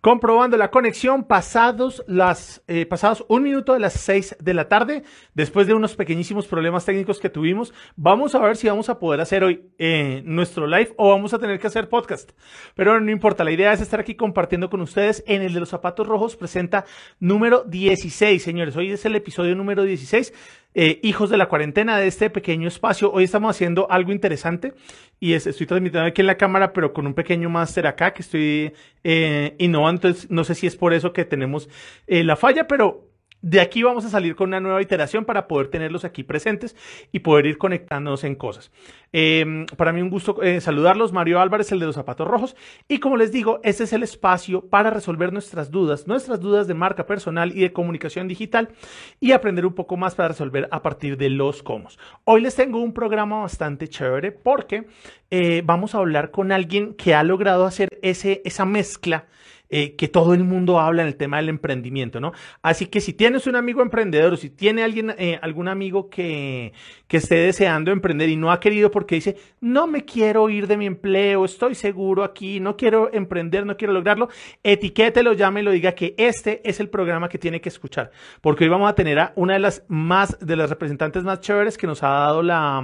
Comprobando la conexión pasados las eh, pasados un minuto de las seis de la tarde, después de unos pequeñísimos problemas técnicos que tuvimos, vamos a ver si vamos a poder hacer hoy eh, nuestro live o vamos a tener que hacer podcast. Pero no importa, la idea es estar aquí compartiendo con ustedes en el de los zapatos rojos presenta número 16, señores. Hoy es el episodio número 16 eh, hijos de la cuarentena de este pequeño espacio. Hoy estamos haciendo algo interesante y estoy transmitiendo aquí en la cámara, pero con un pequeño máster acá que estoy eh, innovando. Entonces, no sé si es por eso que tenemos eh, la falla, pero de aquí vamos a salir con una nueva iteración para poder tenerlos aquí presentes y poder ir conectándonos en cosas. Em, para mí un gusto eh, saludarlos, Mario Álvarez, el de los zapatos rojos. Y como les digo, este es el espacio para resolver nuestras dudas, nuestras dudas de marca personal y de comunicación digital y aprender un poco más para resolver a partir de los cómo. Hoy les tengo un programa bastante chévere porque eh, vamos a hablar con alguien que ha logrado hacer ese, esa mezcla eh, que todo el mundo habla en el tema del emprendimiento, ¿no? Así que si tienes un amigo emprendedor o si tiene alguien, eh, algún amigo que, que esté deseando emprender y no ha querido porque dice, no me quiero ir de mi empleo, estoy seguro aquí, no quiero emprender, no quiero lograrlo, etiquételo, llámelo, diga que este es el programa que tiene que escuchar, porque hoy vamos a tener a una de las más, de las representantes más chéveres que nos ha dado la...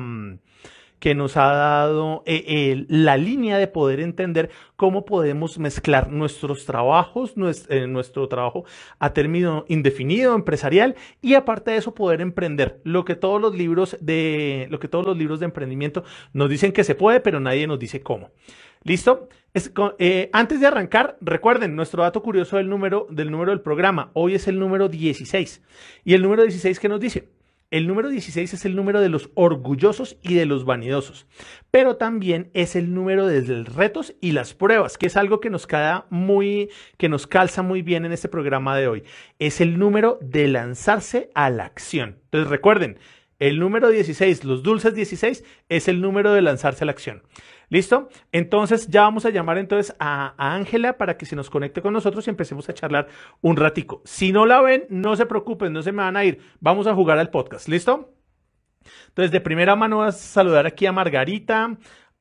Que nos ha dado eh, la línea de poder entender cómo podemos mezclar nuestros trabajos, eh, nuestro, trabajo a término indefinido, empresarial, y aparte de eso poder emprender. Lo que todos los libros de, lo que todos los libros de emprendimiento nos dicen que se puede, pero nadie nos dice cómo. ¿Listo? Eh, antes de arrancar, recuerden, nuestro dato curioso del número, del número del programa. Hoy es el número 16. ¿Y el número 16 qué nos dice? El número 16 es el número de los orgullosos y de los vanidosos, pero también es el número de los retos y las pruebas, que es algo que nos queda muy, que nos calza muy bien en este programa de hoy. Es el número de lanzarse a la acción. Entonces recuerden, el número 16, los dulces 16, es el número de lanzarse a la acción. ¿Listo? Entonces ya vamos a llamar entonces a Ángela para que se nos conecte con nosotros y empecemos a charlar un ratico. Si no la ven, no se preocupen, no se me van a ir. Vamos a jugar al podcast. ¿Listo? Entonces, de primera mano a saludar aquí a Margarita,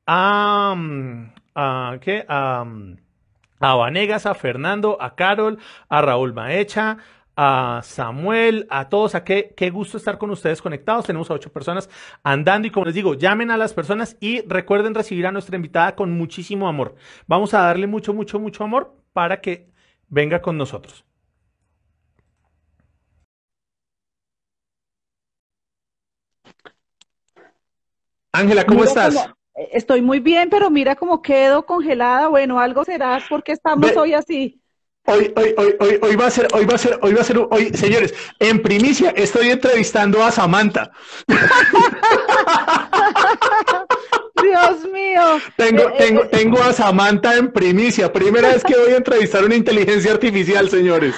a, mm, a, ¿qué? a, mm, a Vanegas, a Fernando, a Carol, a Raúl Maecha, a Samuel, a todos, a qué, qué gusto estar con ustedes conectados. Tenemos a ocho personas andando y como les digo, llamen a las personas y recuerden recibir a nuestra invitada con muchísimo amor. Vamos a darle mucho, mucho, mucho amor para que venga con nosotros. Ángela, ¿cómo estás? estoy muy bien, pero mira cómo quedo congelada. Bueno, algo será porque estamos hoy así. Hoy, hoy, hoy, hoy, hoy va a ser, hoy va a ser, hoy va a ser, hoy, señores, en primicia estoy entrevistando a Samantha. Dios mío. Tengo, eh, tengo, eh, tengo a Samantha en primicia. Primera vez que voy a entrevistar una inteligencia artificial, señores.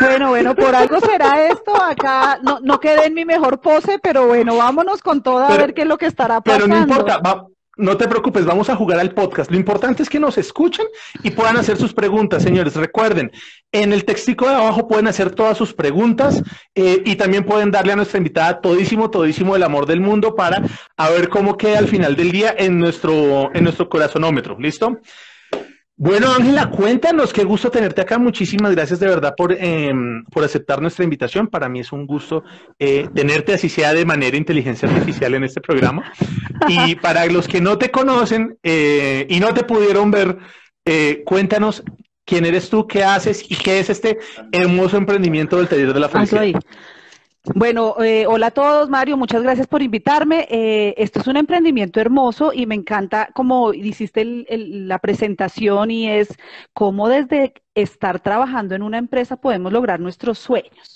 Bueno, bueno, por algo será esto. Acá no, no quedé en mi mejor pose, pero bueno, vámonos con toda a ver qué es lo que estará pasando. Pero no importa, va, no te preocupes, vamos a jugar al podcast. Lo importante es que nos escuchen y puedan hacer sus preguntas, señores. Recuerden, en el textico de abajo pueden hacer todas sus preguntas eh, y también pueden darle a nuestra invitada todísimo, todísimo el amor del mundo para a ver cómo queda al final del día en nuestro, en nuestro corazonómetro. ¿Listo? Bueno, Ángela, cuéntanos, qué gusto tenerte acá. Muchísimas gracias de verdad por, em, por aceptar nuestra invitación. Para mí es un gusto eh, tenerte, así sea de manera inteligencia artificial en este programa. Y para los que no te conocen eh, y no te pudieron ver, eh, cuéntanos quién eres tú, qué haces y qué es este hermoso emprendimiento del taller de la felicidad. Bueno, eh, hola a todos, Mario, muchas gracias por invitarme. Eh, esto es un emprendimiento hermoso y me encanta como hiciste la presentación y es cómo desde estar trabajando en una empresa podemos lograr nuestros sueños.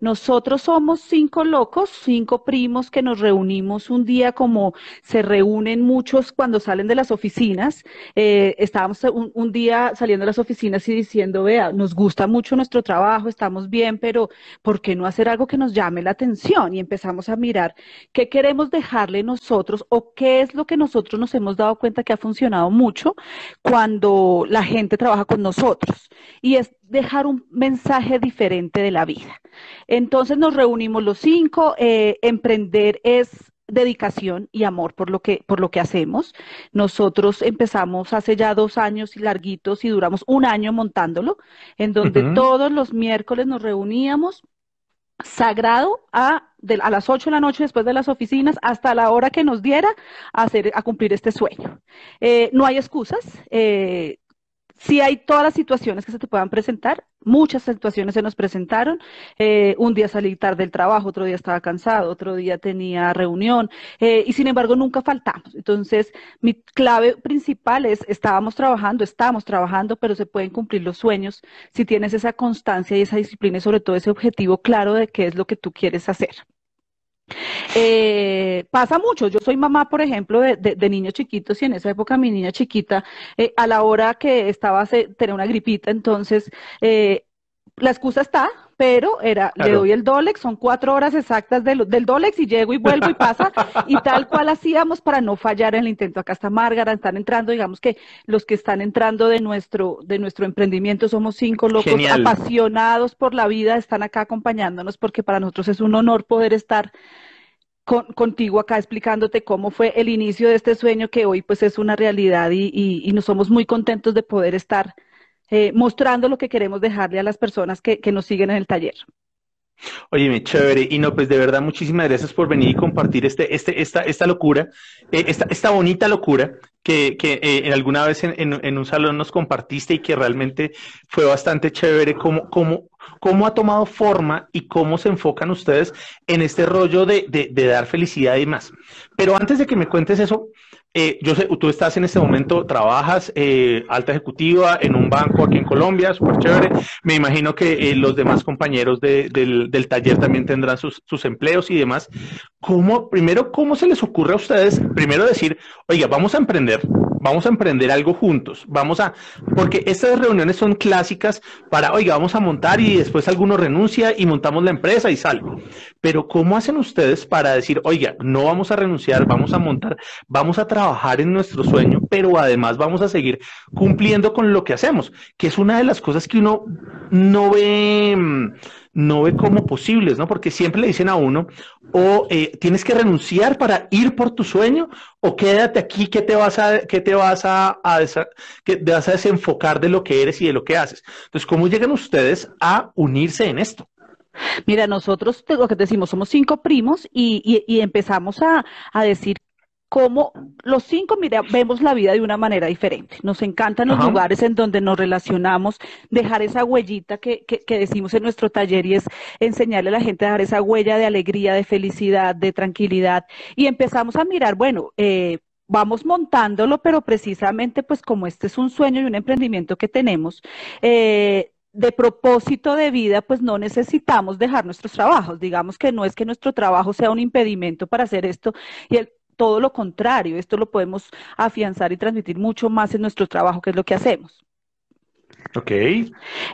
Nosotros somos cinco locos, cinco primos que nos reunimos un día como se reúnen muchos cuando salen de las oficinas. Eh, estábamos un, día saliendo de las oficinas y diciendo, vea, nos gusta mucho nuestro trabajo, estamos bien, pero ¿por qué no hacer algo que nos llame la atención? Y empezamos a mirar qué queremos dejarle nosotros o qué es lo que nosotros nos hemos dado cuenta que ha funcionado mucho cuando la gente trabaja con nosotros. Y es dejar un mensaje diferente de la vida. Entonces nos reunimos los cinco, eh, emprender es dedicación y amor por lo que, por lo que hacemos. Nosotros empezamos hace ya dos años y larguitos y duramos un año montándolo, en donde todos los miércoles nos reuníamos sagrado a, a las 8 de la noche después de las oficinas hasta la hora que nos diera a, hacer, a cumplir este sueño. Eh, no hay excusas. Eh, sí hay todas las situaciones que se te puedan presentar, muchas situaciones se nos presentaron. Eh, un día salí tarde del trabajo, otro día estaba cansado, otro día tenía reunión eh, y sin embargo nunca faltamos. Entonces, mi clave principal es, estábamos trabajando, estamos trabajando, pero se pueden cumplir los sueños si tienes esa constancia y esa disciplina y sobre todo ese objetivo claro de qué es lo que tú quieres hacer. Eh, pasa mucho. Yo soy mamá, por ejemplo, de, niños chiquitos y en esa época mi niña chiquita, eh, a la hora que estaba, se, tenía una gripita, entonces eh, la excusa está, pero era, le doy el Dolex, son cuatro horas exactas del, del Dolex y llego y vuelvo y pasa, y tal cual hacíamos para no fallar en el intento. Acá está Márgara, están entrando, digamos que los que están entrando de nuestro, de nuestro emprendimiento somos cinco locos apasionados por la vida, están acá acompañándonos porque para nosotros es un honor poder estar contigo acá explicándote cómo fue el inicio de este sueño que hoy pues es una realidad y, y, nos somos muy contentos de poder estar eh, mostrando lo que queremos dejarle a las personas que, que nos siguen en el taller. Oye, chévere. Y no, pues de verdad, muchísimas gracias por venir y compartir este, este, esta, esta locura, eh, esta, esta bonita locura que, que eh, alguna vez en, en, un salón nos compartiste y que realmente fue bastante chévere cómo, cómo, cómo ha tomado forma y cómo se enfocan ustedes en este rollo de, de, de dar felicidad y más. Pero antes de que me cuentes eso, eh, yo sé, tú estás en este momento, trabajas eh, alta ejecutiva en un banco aquí en Colombia, súper chévere. Me imagino que eh, los demás compañeros del, del, taller también tendrán sus, sus, empleos y demás. ¿Cómo, primero, cómo se les ocurre a ustedes, primero decir, oiga, vamos a emprender, vamos a emprender algo juntos, vamos a, porque estas reuniones son clásicas para, oiga, vamos a montar y después alguno renuncia y montamos la empresa y sale. Pero ¿cómo hacen ustedes para decir, oiga, no vamos a renunciar, vamos a montar, vamos a trabajar en nuestro sueño, pero además vamos a seguir cumpliendo con lo que hacemos, que es una de las cosas que uno no ve mm, no ve como posibles, ¿no? Porque siempre le dicen a uno, o eh, tienes que renunciar para ir por tu sueño, o quédate aquí que te vas a, que te vas a, que te vas a desenfocar de lo que eres y de lo que haces. Entonces, ¿cómo llegan ustedes a unirse en esto? Mira, nosotros lo que decimos, somos cinco primos y, y, empezamos a, a, decir cómo los cinco mira, vemos la vida de una manera diferente. Nos encantan los lugares en donde nos relacionamos, dejar esa huellita que, que, decimos en nuestro taller y es enseñarle a la gente a dejar esa huella de alegría, de felicidad, de tranquilidad. Y empezamos a mirar, bueno, eh, vamos montándolo, pero precisamente pues como este es un sueño y un emprendimiento que tenemos, eh, de propósito de vida, pues no necesitamos dejar nuestros trabajos. Digamos que no es que nuestro trabajo sea un impedimento para hacer esto y el, todo lo contrario, esto lo podemos afianzar y transmitir mucho más en nuestro trabajo, que es lo que hacemos. Ok.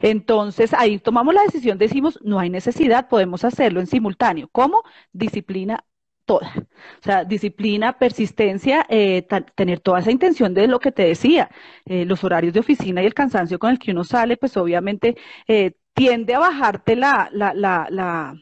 Entonces ahí tomamos la decisión, decimos, no hay necesidad, podemos hacerlo en simultáneo. ¿Cómo? Disciplina toda. O sea, disciplina, persistencia, eh, tener toda esa intención de lo que te decía, eh, los horarios de oficina y el cansancio con el que uno sale, pues obviamente eh, tiende a bajarte la, la, la, la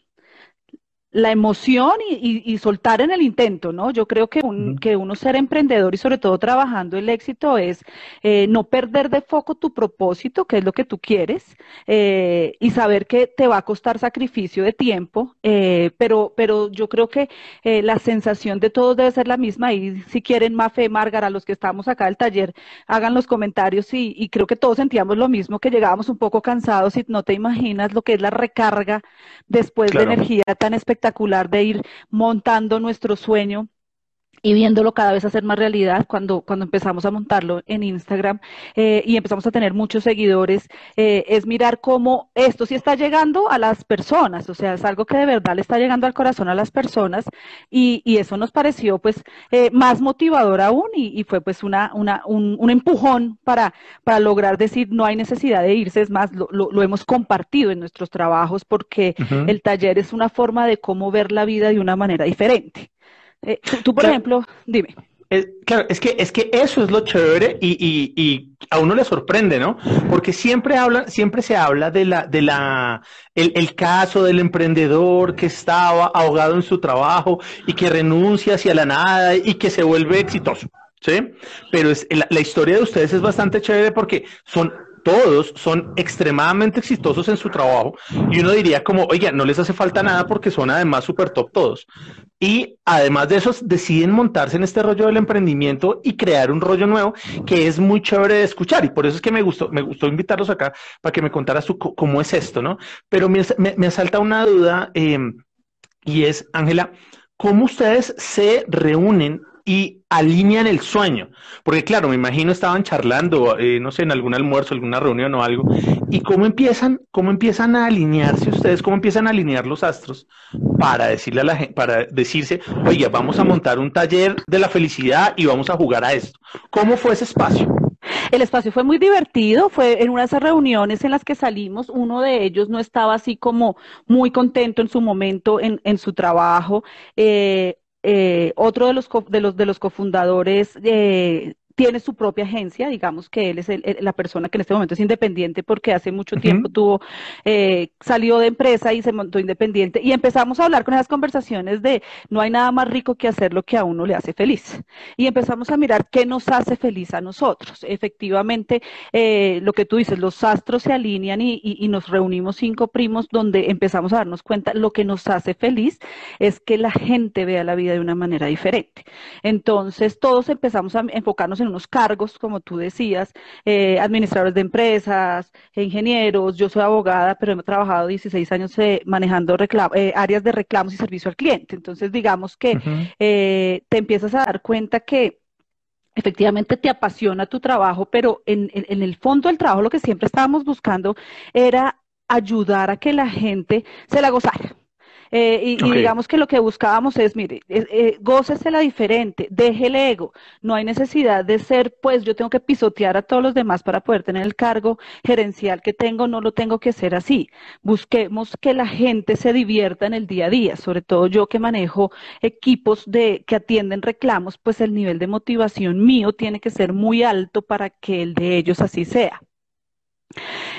la emoción y, y, soltar en el intento, ¿no? Yo creo que, un, que uno ser emprendedor y sobre todo trabajando el éxito es eh, no perder de foco tu propósito, que es lo que tú quieres, eh, y saber que te va a costar sacrificio de tiempo, eh, pero, pero yo creo que la sensación de todos debe ser la misma y si quieren Mafe, Márgara, los que estamos acá del taller, hagan los comentarios y, y creo que todos sentíamos lo mismo, que llegábamos un poco cansados y no te imaginas lo que es la recarga después de energía tan espectacular espectacular de ir montando nuestro sueño y viéndolo cada vez hacer más realidad cuando, cuando empezamos a montarlo en Instagram eh, y empezamos a tener muchos seguidores, eh, es mirar cómo esto sí está llegando a las personas, o sea, es algo que de verdad le está llegando al corazón a las personas y, y eso nos pareció pues eh, más motivador aún y, y, fue pues una, una, un, un, empujón para, para lograr decir no hay necesidad de irse, es más, lo, lo, lo hemos compartido en nuestros trabajos porque el taller es una forma de cómo ver la vida de una manera diferente. Eh, tú, por ejemplo, dime. claro, es que, es que eso es lo chévere y, y, y, a uno le sorprende, ¿no? Porque siempre habla, siempre se habla de la, de la, el, el, caso del emprendedor que estaba ahogado en su trabajo y que renuncia hacia la nada y que se vuelve exitoso, ¿sí? Pero es, la, la historia de ustedes es bastante chévere porque son todos son extremadamente exitosos en su trabajo y uno diría como, oiga, no les hace falta nada porque son además súper top todos. Y además de eso, deciden montarse en este rollo del emprendimiento y crear un rollo nuevo que es muy chévere de escuchar. Y por eso es que me gustó, me gustó invitarlos acá para que me contaras tú cómo es esto, ¿no? Pero me, me, me asalta una duda eh, y es, Ángela, ¿cómo ustedes se reúnen y alinean el sueño. Porque claro, me imagino estaban charlando, eh, no sé, en algún almuerzo, alguna reunión o algo. ¿Y cómo empiezan, cómo empiezan a alinearse ustedes? ¿Cómo empiezan a alinear los astros para decirle a la gente, para decirse, oye, vamos a montar un taller de la felicidad y vamos a jugar a esto? ¿Cómo fue ese espacio? El espacio fue muy divertido, fue en una de esas reuniones en las que salimos, uno de ellos no estaba así como muy contento en su momento en, en su trabajo, eh, eh, otro de los, de los, de los cofundadores eh, tiene su propia agencia, digamos que él es la persona que en este momento es independiente porque hace mucho tiempo tuvo, eh, salió de empresa y se montó independiente y empezamos a hablar con esas conversaciones de no hay nada más rico que hacer lo que a uno le hace feliz. Y empezamos a mirar qué nos hace feliz a nosotros. Efectivamente, eh, lo que tú dices, los astros se alinean y, y, y nos reunimos cinco primos donde empezamos a darnos cuenta lo que nos hace feliz es que la gente vea la vida de una manera diferente. Entonces, todos empezamos a enfocarnos en unos cargos, como tú decías, eh, administradores de empresas, ingenieros, yo soy abogada, pero he trabajado 16 años eh, manejando eh, áreas de reclamos y servicio al cliente. Entonces, digamos que eh, te empiezas a dar cuenta que efectivamente te apasiona tu trabajo, pero en, en, en el fondo del trabajo lo que siempre estábamos buscando era ayudar a que la gente se la gozara eh, y, okay. y, digamos que lo que buscábamos es, mire, eh, gócese la diferente, deje el ego. No hay necesidad de ser, pues yo tengo que pisotear a todos los demás para poder tener el cargo gerencial que tengo, no lo tengo que hacer así. Busquemos que la gente se divierta en el día a día, sobre todo yo que manejo equipos de que atienden reclamos, pues el nivel de motivación mío tiene que ser muy alto para que el de ellos así sea.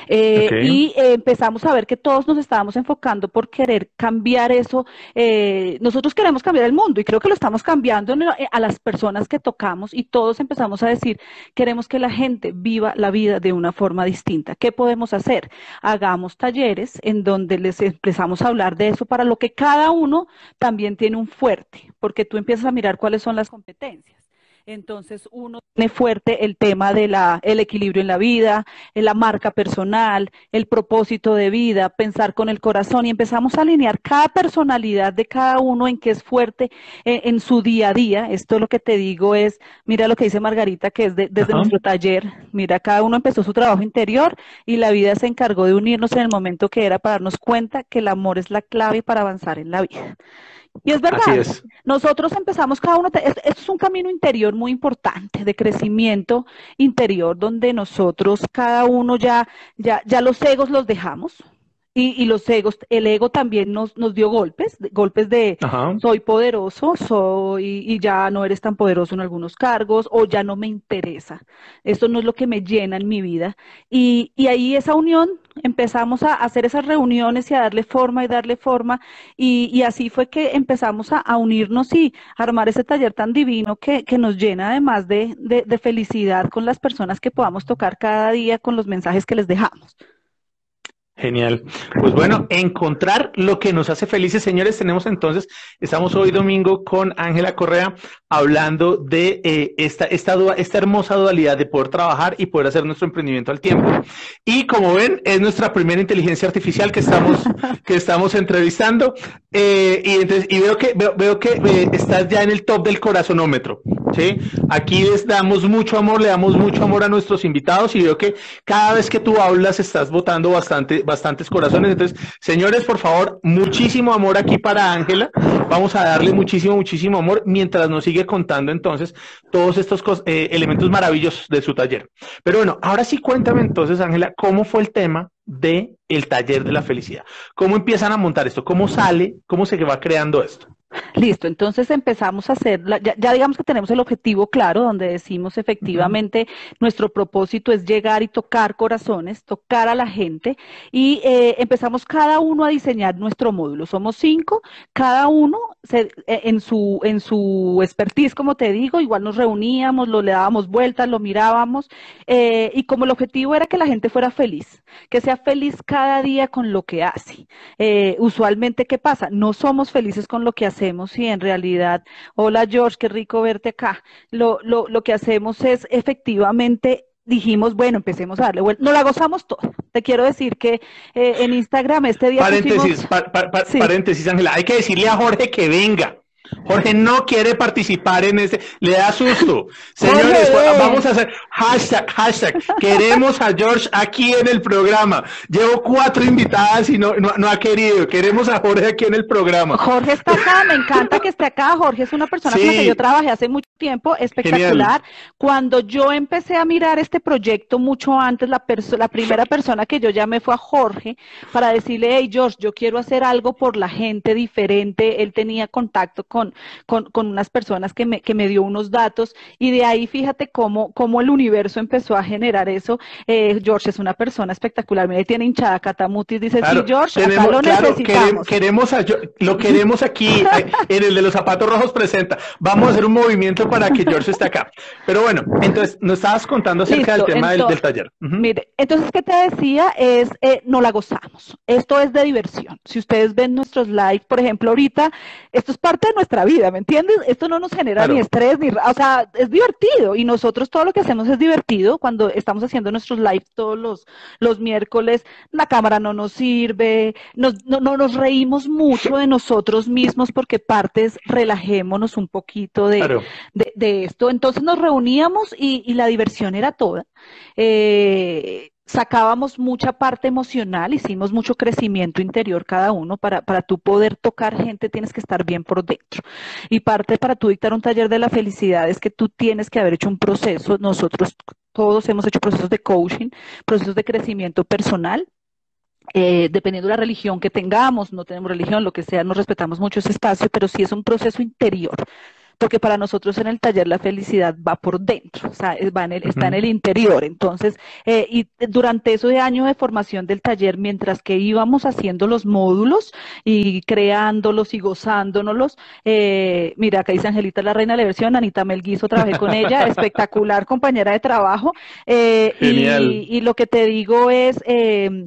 Eh, okay. Y eh, empezamos a ver que todos nos estábamos enfocando por querer cambiar eso. Eh, nosotros queremos cambiar el mundo y creo que lo estamos cambiando eh, a las personas que tocamos y todos empezamos a decir, queremos que la gente viva la vida de una forma distinta. ¿Qué podemos hacer? Hagamos talleres en donde les empezamos a hablar de eso para lo que cada uno también tiene un fuerte, porque tú empiezas a mirar cuáles son las competencias. Entonces uno tiene fuerte el tema de la, el equilibrio en la vida, en la marca personal, el propósito de vida, pensar con el corazón y empezamos a alinear cada personalidad de cada uno en que es fuerte en, en su día a día. Esto lo que te digo es, mira lo que dice Margarita, que es de, desde Ajá. nuestro taller, mira, cada uno empezó su trabajo interior y la vida se encargó de unirnos en el momento que era para darnos cuenta que el amor es la clave para avanzar en la vida. Y es verdad, es. nosotros empezamos cada uno, esto es un camino interior muy importante de crecimiento interior donde nosotros cada uno ya, ya, ya los egos los dejamos, y, y, los egos, el ego también nos, nos dio golpes, golpes de Ajá. soy poderoso, soy y ya no eres tan poderoso en algunos cargos o ya no me interesa. Esto no es lo que me llena en mi vida. Y, y ahí esa unión empezamos a hacer esas reuniones y a darle forma y darle forma y, y así fue que empezamos a, a, unirnos y armar ese taller tan divino que, que nos llena además de, de, de felicidad con las personas que podamos tocar cada día con los mensajes que les dejamos. Genial. Pues bueno, encontrar lo que nos hace felices, señores. Tenemos entonces, estamos hoy domingo con Ángela Correa hablando de eh, esta, esta, esta hermosa dualidad de poder trabajar y poder hacer nuestro emprendimiento al tiempo. Y como ven, es nuestra primera inteligencia artificial que estamos, que estamos entrevistando. Eh, y, entonces, y veo que, veo, veo que eh, estás ya en el top del corazonómetro. ¿Sí? Aquí les damos mucho amor, le damos mucho amor a nuestros invitados y veo que cada vez que tú hablas estás votando bastante, bastantes corazones. Entonces, señores, por favor, muchísimo amor aquí para Ángela. Vamos a darle muchísimo, muchísimo amor mientras nos sigue contando entonces todos estos eh, elementos maravillosos de su taller. Pero bueno, ahora sí cuéntame entonces, Ángela, ¿cómo fue el tema de el taller de la felicidad? ¿Cómo empiezan a montar esto? ¿Cómo sale? ¿Cómo se va creando esto? Listo, entonces empezamos a hacer, ya, digamos que tenemos el objetivo claro, donde decimos efectivamente nuestro propósito es llegar y tocar corazones, tocar a la gente, y eh, empezamos cada uno a diseñar nuestro módulo. Somos cinco, cada uno eh, en, su, en su expertise, como te digo, igual nos reuníamos, lo le dábamos vueltas, lo mirábamos, eh, y como el objetivo era que la gente fuera feliz, que sea feliz cada día con lo que hace. usualmente, ¿qué pasa? No somos felices con lo que hacemos y en realidad, hola George, qué rico verte acá. Lo, lo, lo que hacemos es efectivamente dijimos, bueno, empecemos a darle vuelta. No la gozamos todo. Te quiero decir que eh, en Instagram este día. Paréntesis, paréntesis, Ángela. Hay que decirle a Jorge que venga. Jorge no quiere participar en ese, le da susto. Señores, vamos a hacer hashtag, hashtag, queremos a George aquí en el programa. Llevo cuatro invitadas y no, no, ha querido. Queremos a Jorge aquí en el programa. Jorge está acá, me encanta que esté acá. Jorge es una persona con la que yo trabajé hace mucho tiempo, espectacular. Cuando yo empecé a mirar este proyecto mucho antes, la, la primera persona que yo llamé fue a Jorge para decirle, hey George, yo quiero hacer algo por la gente diferente. Él tenía contacto con, con, con unas personas que me, que me dio unos datos y de ahí fíjate cómo, cómo el universo empezó a generar eso. Eh, George es una persona espectacular, mira, tiene hinchada Catamutis, dice, sí, George, tenemos, lo necesitamos. Queremos, lo queremos aquí, eh, en el de los zapatos rojos presenta. Vamos a hacer un movimiento para que George esté acá. Pero bueno, entonces nos estabas contando acerca del tema del, taller. Mire, entonces, ¿qué te decía? Es, eh, no la gozamos. Esto es de diversión. Si ustedes ven nuestros live, por ejemplo, ahorita, esto es parte de nuestra vida, ¿me entiendes? Esto no nos genera ni estrés, ni, o sea, es divertido y nosotros todo lo que hacemos es divertido cuando estamos haciendo nuestros live todos los, los miércoles, la cámara no nos sirve, nos, no, no nos reímos mucho de nosotros mismos porque partes relajémonos un poquito de, de, esto. Entonces nos reuníamos y, y la diversión era toda. Eh, sacábamos mucha parte emocional, hicimos mucho crecimiento interior cada uno. Para, para tú poder tocar gente tienes que estar bien por dentro. Y parte para tú dictar un taller de la felicidad es que tú tienes que haber hecho un proceso. Nosotros todos hemos hecho procesos de coaching, procesos de crecimiento personal. Eh, dependiendo de la religión que tengamos, no tenemos religión, lo que sea, nos respetamos mucho ese espacio, pero sí es un proceso interior porque para nosotros en el taller la felicidad va por dentro, o sea, va en el, está en el interior. Entonces, eh, y durante ese año de formación del taller, mientras que íbamos haciendo los módulos y creándolos y gozándonos, eh, mira, acá dice Angelita la reina de la versión, Anita Melguizo, trabajé con ella, espectacular compañera de trabajo. Eh, y, lo que te digo es... Eh,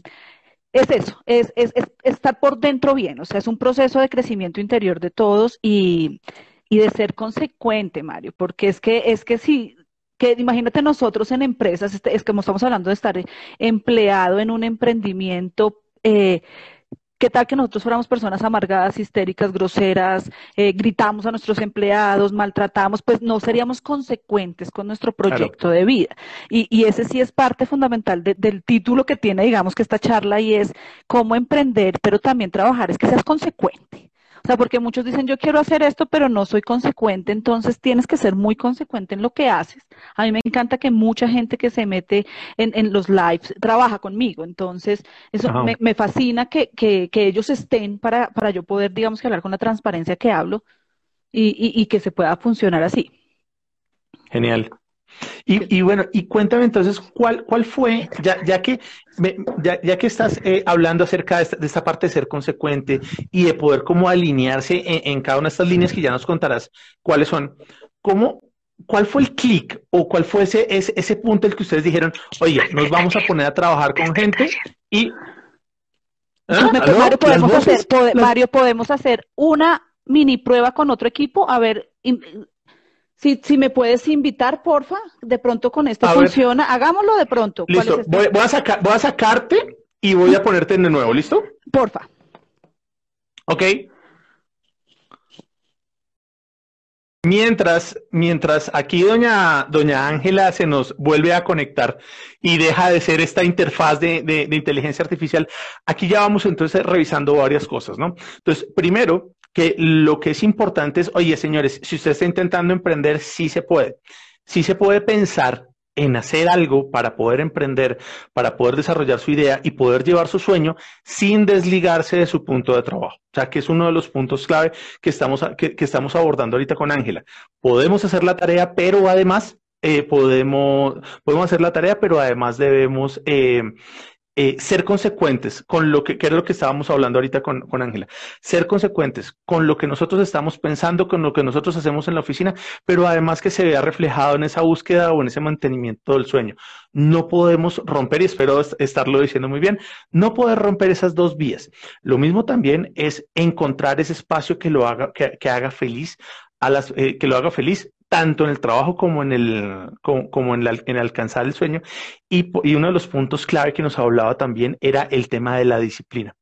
es eso, es, es, es, estar por dentro bien, o sea, es un proceso de crecimiento interior de todos y, y de ser consecuente, Mario, porque es que, es que si, que imagínate nosotros en empresas, este, es como estamos hablando de estar empleado en un emprendimiento, eh, ¿Qué tal que nosotros fuéramos personas amargadas, histéricas, groseras, eh, gritamos a nuestros empleados, maltratamos? Pues no seríamos consecuentes con nuestro proyecto de vida. Y, y, ese sí es parte fundamental del título que tiene, digamos, que esta charla y es cómo emprender, pero también trabajar, es que seas consecuente. O sea, porque muchos dicen, yo quiero hacer esto, pero no soy consecuente, entonces tienes que ser muy consecuente en lo que haces. A mí me encanta que mucha gente que se mete en, los lives trabaja conmigo, entonces eso me, fascina que, ellos estén para, para yo poder, digamos, que hablar con la transparencia que hablo y, y que se pueda funcionar así. Genial. Y, bueno, y cuéntame entonces, ¿cuál, cuál fue, ya, ya que, ya, que estás eh, hablando acerca de esta, parte de ser consecuente y de poder como alinearse en, cada una de estas líneas que ya nos contarás cuáles son, ¿cómo, ¿cuál fue el clic o cuál fue ese, ese, punto en el que ustedes dijeron, oye, nos vamos a poner a trabajar con gente y... ¿Ah? Mario, podemos hacer, Mario, podemos hacer una mini prueba con otro equipo, a ver, si, si me puedes invitar, porfa, de pronto con esto funciona. Hagámoslo de pronto. Listo, este? voy, a sacar, voy a sacarte y voy a ponerte de nuevo, ¿listo? Porfa. Ok. Mientras, mientras aquí doña, doña Ángela se nos vuelve a conectar y deja de ser esta interfaz de, de, de inteligencia artificial, aquí ya vamos entonces revisando varias cosas, ¿no? Entonces, primero, que lo que es importante es, oye, señores, si usted está intentando emprender, sí se puede. Sí se puede pensar en hacer algo para poder emprender, para poder desarrollar su idea y poder llevar su sueño sin desligarse de su punto de trabajo. O sea, que es uno de los puntos clave que estamos, que, estamos abordando ahorita con Ángela. Podemos hacer la tarea, pero además eh, podemos, podemos hacer la tarea, pero además debemos eh, eh, ser consecuentes con lo que, que, era lo que estábamos hablando ahorita con Ángela, ser consecuentes con lo que nosotros estamos pensando, con lo que nosotros hacemos en la oficina, pero además que se vea reflejado en esa búsqueda o en ese mantenimiento del sueño. No podemos romper, y espero estarlo diciendo muy bien, no poder romper esas dos vías. Lo mismo también es encontrar ese espacio que lo haga, que, haga feliz a las, eh, que lo haga feliz tanto en el trabajo como en el como, en, en, alcanzar el sueño. Y, y, uno de los puntos clave que nos hablaba también era el tema de la disciplina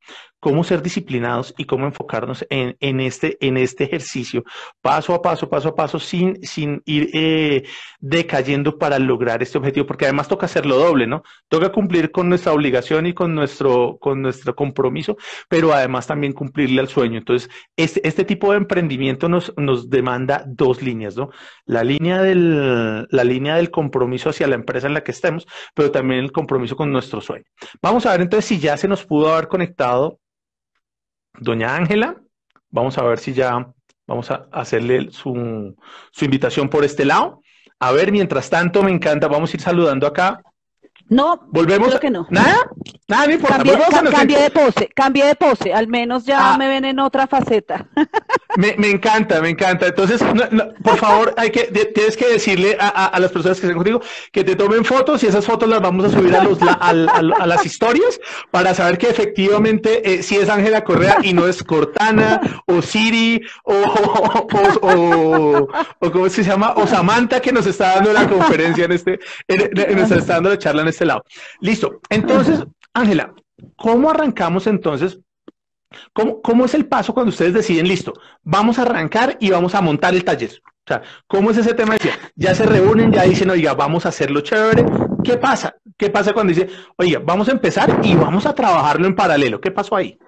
cómo ser disciplinados y cómo enfocarnos en, en, este, en este ejercicio paso a paso, paso a paso, sin, sin ir eh, decayendo para lograr este objetivo, porque además toca hacerlo doble, ¿no? Toca cumplir con nuestra obligación y con nuestro, con nuestro compromiso, pero además también cumplirle al sueño. Entonces, este, este tipo de emprendimiento nos, nos demanda dos líneas, ¿no? La línea, del, la línea del compromiso hacia la empresa en la que estemos, pero también el compromiso con nuestro sueño. Vamos a ver entonces si ya se nos pudo haber conectado doña Ángela. Vamos a ver si ya vamos a hacerle su, invitación por este lado. A ver, mientras tanto, me encanta, vamos a ir saludando acá. No, volvemos. Creo que no. Nada, nada, no importa. Cambié, de pose, cambié de pose. Al menos ya ah. me ven en otra faceta. Me, me encanta, me encanta. Entonces, por favor, hay que, tienes que decirle a, a, las personas que estén contigo que te tomen fotos y esas fotos las vamos a subir a, los, a, a las historias para saber que efectivamente eh, si es Ángela Correa y no es Cortana o Siri o, o, o, o, ¿cómo se llama? O Samantha que nos está dando la conferencia en este, en, nos está dando la charla en este lado. Listo. Entonces, Ángela, ¿cómo arrancamos entonces? ¿Cómo, ¿Cómo es el paso cuando ustedes deciden, listo, vamos a arrancar y vamos a montar el taller? O sea, ¿cómo es ese tema? Ya se reúnen, ya dicen, oiga, vamos a hacerlo chévere. ¿Qué pasa? ¿Qué pasa cuando dice, oiga, vamos a empezar y vamos a trabajarlo en paralelo? ¿Qué pasó ahí?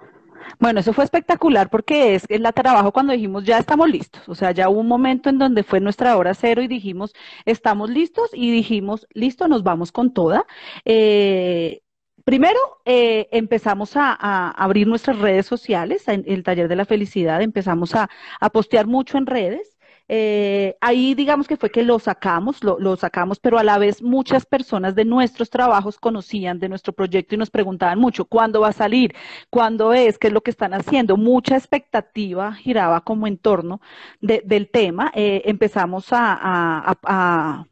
Bueno, eso fue espectacular porque es el trabajo cuando dijimos ya estamos listos. O sea, ya hubo un momento en donde fue nuestra hora cero y dijimos estamos listos y dijimos listo, nos vamos con toda. Eh, primero, eh, empezamos a, abrir nuestras redes sociales, en el taller de la felicidad, empezamos a postear mucho en redes. Eh, ahí digamos que fue que lo sacamos, lo, sacamos, pero a la vez muchas personas de nuestros trabajos conocían de nuestro proyecto y nos preguntaban mucho, ¿cuándo va a salir? ¿Cuándo es? ¿Qué es lo que están haciendo? Mucha expectativa giraba como en torno del tema. Eh, empezamos a,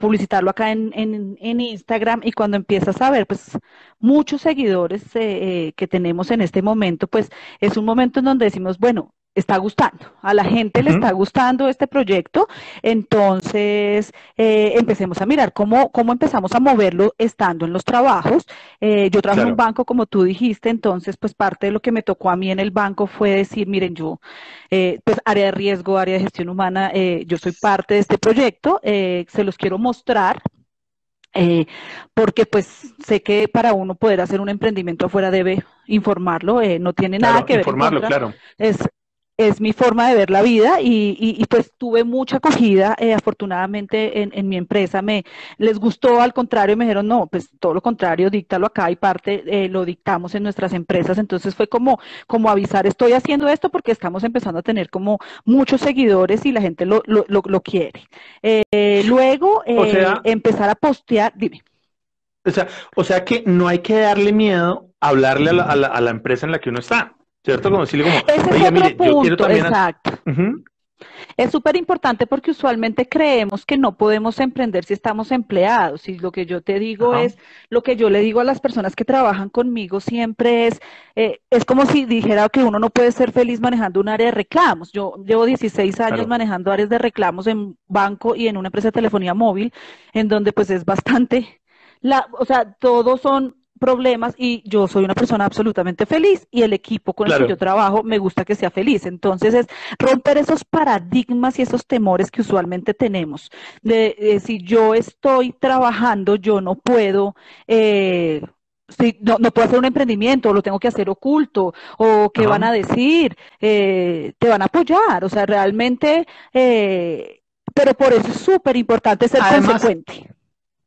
publicitarlo acá en, Instagram y cuando empiezas a ver pues muchos seguidores eh que tenemos en este momento, pues es un momento en donde decimos, bueno, está gustando, a la gente le está gustando este proyecto, entonces eh, empecemos a mirar cómo, cómo empezamos a moverlo estando en los trabajos. Eh, yo trabajo en un banco, como tú dijiste, entonces pues parte de lo que me tocó a mí en el banco fue decir, miren, yo, eh, pues área de riesgo, área de gestión humana, yo soy parte de este proyecto, se los quiero mostrar, porque pues sé que para uno poder hacer un emprendimiento afuera debe informarlo, no tiene nada que ver. Informarlo, claro. Es, es mi forma de ver la vida y, y, pues tuve mucha acogida, eh, afortunadamente en, en, mi empresa me les gustó, al contrario, me dijeron, no, pues todo lo contrario, díctalo acá y parte eh, lo dictamos en nuestras empresas, entonces fue como, como avisar, estoy haciendo esto porque estamos empezando a tener como muchos seguidores y la gente lo, lo, lo, quiere. Eh, luego, empezar a postear, dime. O sea, o sea que no hay que darle miedo a hablarle a la, a la, a la empresa en la que uno está. ¿Cierto? Como decirle como, Ese mire, yo quiero también... Exacto. Es súper importante porque usualmente creemos que no podemos emprender si estamos empleados. Y lo que yo te digo es, lo que yo le digo a las personas que trabajan conmigo siempre es, eh, es como si dijera que uno no puede ser feliz manejando un área de reclamos. Yo llevo 16 años manejando áreas de reclamos en banco y en una empresa de telefonía móvil, en donde pues es bastante, la, o sea, todos son problemas y yo soy una persona absolutamente feliz y el equipo con el que yo trabajo me gusta que sea feliz. Entonces es romper esos paradigmas y esos temores que usualmente tenemos. De, si yo estoy trabajando, yo no puedo... Eh, si, no, no, puedo hacer un emprendimiento, lo tengo que hacer oculto, o qué van a decir, eh, te van a apoyar, o sea, realmente, eh, pero por eso es súper importante ser consecuente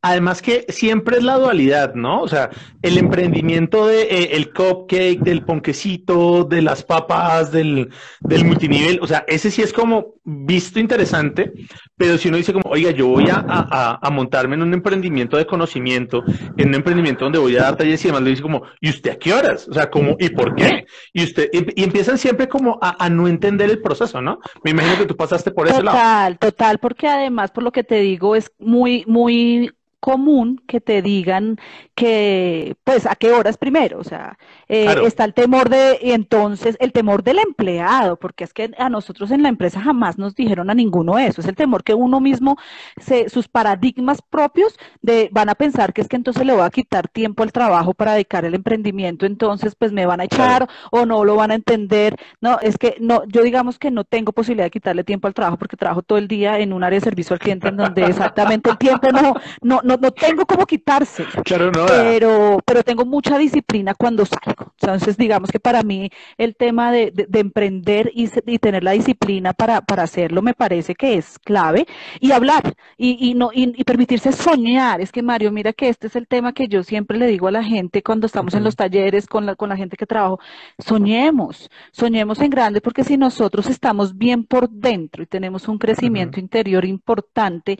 Además que siempre es la dualidad, ¿no? O sea, el emprendimiento de eh, el cupcake, del ponquecito, de las papas, del, del multinivel, o sea, ese sí es como visto interesante, pero si uno dice como, oiga, yo voy a, a, montarme en un emprendimiento de conocimiento, en un emprendimiento donde voy a dar talleres y demás, le dice como, ¿y usted a qué horas? O sea, como, ¿y por qué? Y usted, y, empiezan siempre como a, a, no entender el proceso, ¿no? Me imagino que tú pasaste por ese lado. Total, total, porque además, por lo que te digo, es muy, muy común que te digan que, pues, a qué horas primero, o sea, eh, está el temor de, y entonces, el temor del empleado, porque es que a nosotros en la empresa jamás nos dijeron a ninguno eso, es el temor que uno mismo, se, sus paradigmas propios de, van a pensar que es que entonces le va a quitar tiempo al trabajo para dedicar el emprendimiento, entonces, pues, me van a echar o no lo van a entender, no, es que no, yo digamos que no tengo posibilidad de quitarle tiempo al trabajo porque trabajo todo el día en un área de servicio al cliente en donde exactamente el tiempo no, no, no, no tengo cómo quitarse. Claro, no. Pero, pero tengo mucha disciplina cuando salgo. Entonces, digamos que para mí el tema de, de, emprender y, y, tener la disciplina para, para hacerlo me parece que es clave. Y hablar y, y no, y, y, permitirse soñar. Es que Mario, mira que este es el tema que yo siempre le digo a la gente cuando estamos en los talleres con la, con la gente que trabajo. Soñemos, soñemos en grande porque si nosotros estamos bien por dentro y tenemos un crecimiento interior importante,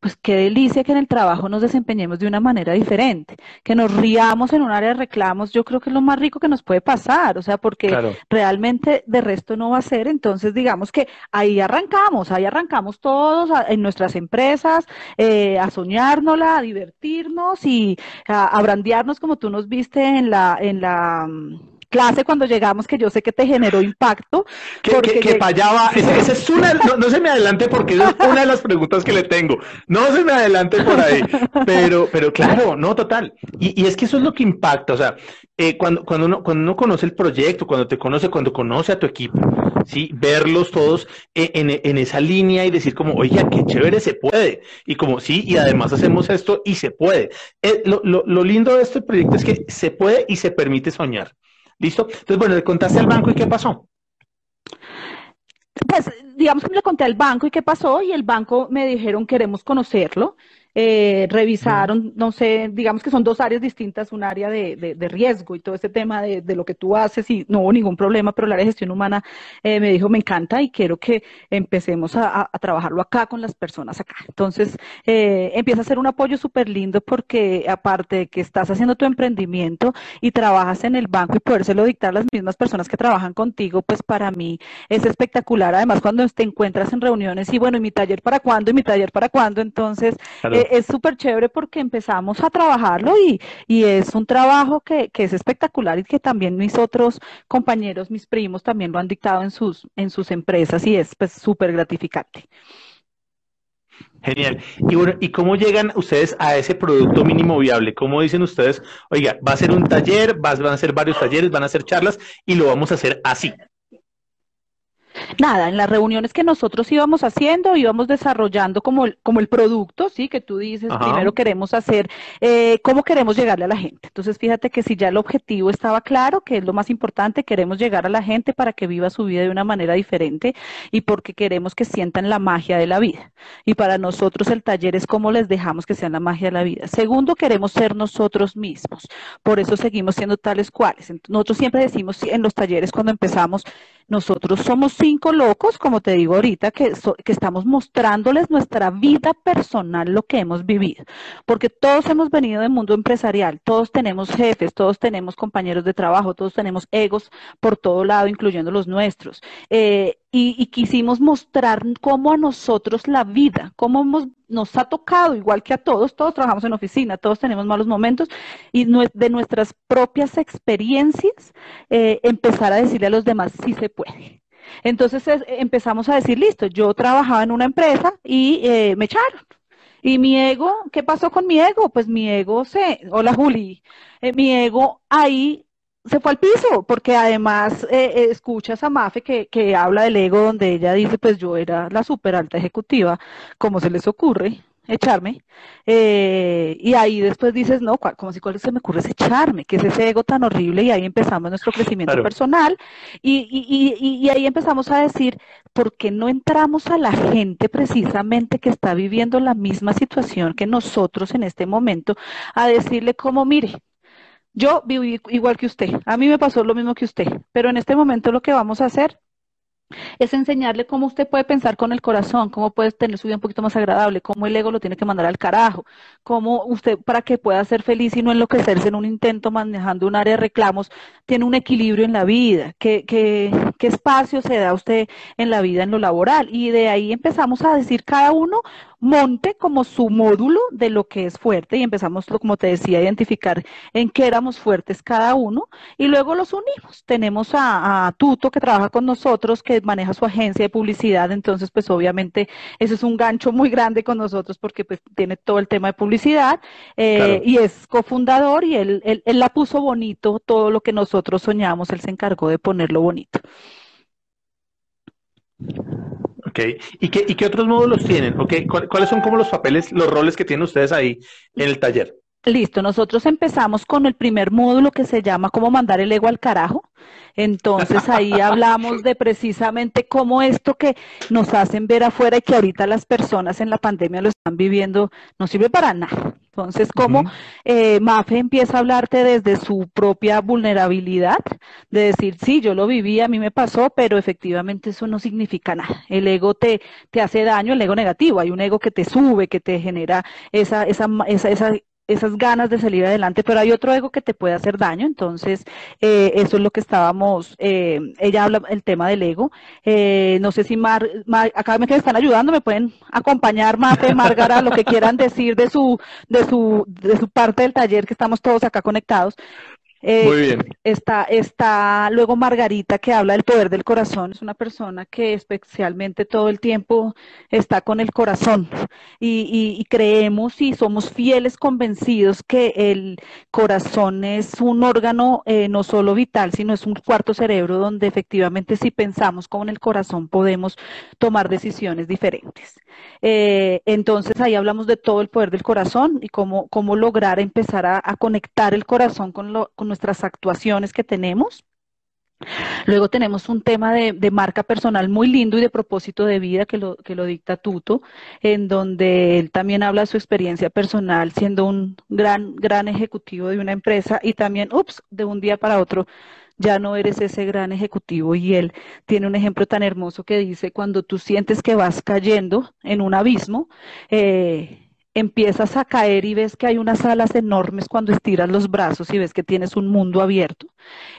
pues qué delicia que en el trabajo nos desempeñemos de una manera diferente, que nos riamos en un área de reclamos, yo creo que es lo más rico que nos puede pasar, o sea, porque realmente de resto no va a ser, entonces digamos que ahí arrancamos, ahí arrancamos todos en nuestras empresas, eh, a soñárnosla, a divertirnos y a, a brandearnos como tú nos viste en la, en la clase cuando llegamos que yo sé que te generó impacto. Que, porque que, fallaba, esa, es una, no, se me adelante porque es una de las preguntas que le tengo. No se me adelante por ahí, pero, pero claro, no, total. Y, y es que eso es lo que impacta, o sea, eh, cuando, cuando, uno, cuando uno conoce el proyecto, cuando te conoce, cuando conoce a tu equipo, ¿sí? Verlos todos eh, en, en, esa línea y decir como, oye, qué chévere se puede. Y como, sí, y además hacemos esto y se puede. Eh, lo, lo, lo lindo de este proyecto es que se puede y se permite soñar. ¿Listo? Entonces, bueno, le contaste al banco y qué pasó. Pues, digamos que le conté al banco y qué pasó, y el banco me dijeron queremos conocerlo eh, revisaron, no sé, digamos que son dos áreas distintas, un área de, de, riesgo y todo ese tema de, de, lo que tú haces y no hubo ningún problema, pero el área de gestión humana eh, me dijo, me encanta y quiero que empecemos a, a, trabajarlo acá con las personas acá. Entonces, eh, empieza a ser un apoyo súper lindo porque aparte de que estás haciendo tu emprendimiento y trabajas en el banco y podérselo dictar las mismas personas que trabajan contigo, pues para mí es espectacular. Además, cuando te encuentras en reuniones y bueno, ¿y mi taller para cuándo? ¿Y mi taller para cuándo? Entonces, eh, es súper chévere porque empezamos a trabajarlo y, y es un trabajo que, que, es espectacular y que también mis otros compañeros, mis primos también lo han dictado en sus, en sus empresas y es pues súper gratificante. Genial. Y bueno, ¿y cómo llegan ustedes a ese producto mínimo viable? ¿Cómo dicen ustedes, oiga, va a ser un taller, van a ser varios talleres, van a ser charlas y lo vamos a hacer así? Nada, en las reuniones que nosotros íbamos haciendo, íbamos desarrollando como el, como el producto, sí, que tú dices, Ajá. primero queremos hacer, eh, cómo queremos llegarle a la gente. Entonces, fíjate que si ya el objetivo estaba claro, que es lo más importante, queremos llegar a la gente para que viva su vida de una manera diferente y porque queremos que sientan la magia de la vida. Y para nosotros el taller es cómo les dejamos que sean la magia de la vida. Segundo, queremos ser nosotros mismos. Por eso seguimos siendo tales cuales. Nosotros siempre decimos en los talleres cuando empezamos, nosotros somos cinco locos, como te digo ahorita, que, so, que estamos mostrándoles nuestra vida personal, lo que hemos vivido. Porque todos hemos venido del mundo empresarial, todos tenemos jefes, todos tenemos compañeros de trabajo, todos tenemos egos por todo lado, incluyendo los nuestros. Eh, y, quisimos mostrar cómo a nosotros la vida, cómo nos ha tocado, igual que a todos, todos trabajamos en oficina, todos tenemos malos momentos, y de nuestras propias experiencias, eh, empezar a decirle a los demás si se puede. Entonces es, empezamos a decir, listo, yo trabajaba en una empresa y eh, me echaron. Y mi ego, ¿qué pasó con mi ego? Pues mi ego se, hola Juli, eh, mi ego ahí se fue al piso, porque además eh, eh, escuchas a Mafe que, que habla del ego, donde ella dice, pues yo era la super alta ejecutiva, como se les ocurre, echarme. Eh, y ahí después dices, no, como si cuál se me ocurre es echarme, que es ese ego tan horrible y ahí empezamos nuestro crecimiento personal y, y, y, y, ahí empezamos a decir, ¿por qué no entramos a la gente precisamente que está viviendo la misma situación que nosotros en este momento a decirle como, mire, yo viví igual que usted, a mí me pasó lo mismo que usted, pero en este momento lo que vamos a hacer es enseñarle cómo usted puede pensar con el corazón, cómo puede tener su vida un poquito más agradable, cómo el ego lo tiene que mandar al carajo, cómo usted para que pueda ser feliz y no enloquecerse en un intento manejando un área de reclamos, tiene un equilibrio en la vida, qué, qué, qué espacio se da usted en la vida, en lo laboral. Y de ahí empezamos a decir cada uno monte como su módulo de lo que es fuerte y empezamos, como te decía, a identificar en qué éramos fuertes cada uno y luego los unimos. Tenemos a, Tuto que trabaja con nosotros, que maneja su agencia de publicidad, entonces pues obviamente ese es un gancho muy grande con nosotros porque pues tiene todo el tema de publicidad eh, y es cofundador y él, él, él la puso bonito, todo lo que nosotros soñamos, él se encargó de ponerlo bonito. Ok, ¿y qué, y qué otros módulos tienen? Okay. ¿Cuáles son como los papeles, los roles que tienen ustedes ahí en el taller? Listo, nosotros empezamos con el primer módulo que se llama cómo mandar el ego al carajo. Entonces ahí hablamos de precisamente cómo esto que nos hacen ver afuera y que ahorita las personas en la pandemia lo están viviendo no sirve para nada. Entonces, cómo eh, Mafe empieza a hablarte desde su propia vulnerabilidad, de decir, sí, yo lo viví, a mí me pasó, pero efectivamente eso no significa nada. El ego te, te hace daño, el ego negativo. Hay un ego que te sube, que te genera esa, esa, esa, esa esas ganas de salir adelante, pero hay otro ego que te puede hacer daño, entonces eh, eso es lo que estábamos, eh, ella habla el tema del ego, eh, no sé si Mar, acá me están ayudando, me pueden acompañar Mate, Margara, lo que quieran decir de su, de su, de su parte del taller, que estamos todos acá conectados. Eh, Muy bien. Está, está luego Margarita que habla del poder del corazón. Es una persona que especialmente todo el tiempo está con el corazón y, y, creemos y somos fieles convencidos que el corazón es un órgano eh, no solo vital, sino es un cuarto cerebro donde efectivamente si pensamos con el corazón podemos tomar decisiones diferentes. Eh, entonces ahí hablamos de todo el poder del corazón y cómo, cómo lograr empezar a, conectar el corazón con, lo, con nuestras actuaciones que tenemos. Luego tenemos un tema de, marca personal muy lindo y de propósito de vida que lo, que lo dicta Tuto, en donde él también habla de su experiencia personal siendo un gran, gran ejecutivo de una empresa y también, ups, de un día para otro ya no eres ese gran ejecutivo y él tiene un ejemplo tan hermoso que dice, cuando tú sientes que vas cayendo en un abismo, eh, empiezas a caer y ves que hay unas alas enormes cuando estiras los brazos y ves que tienes un mundo abierto.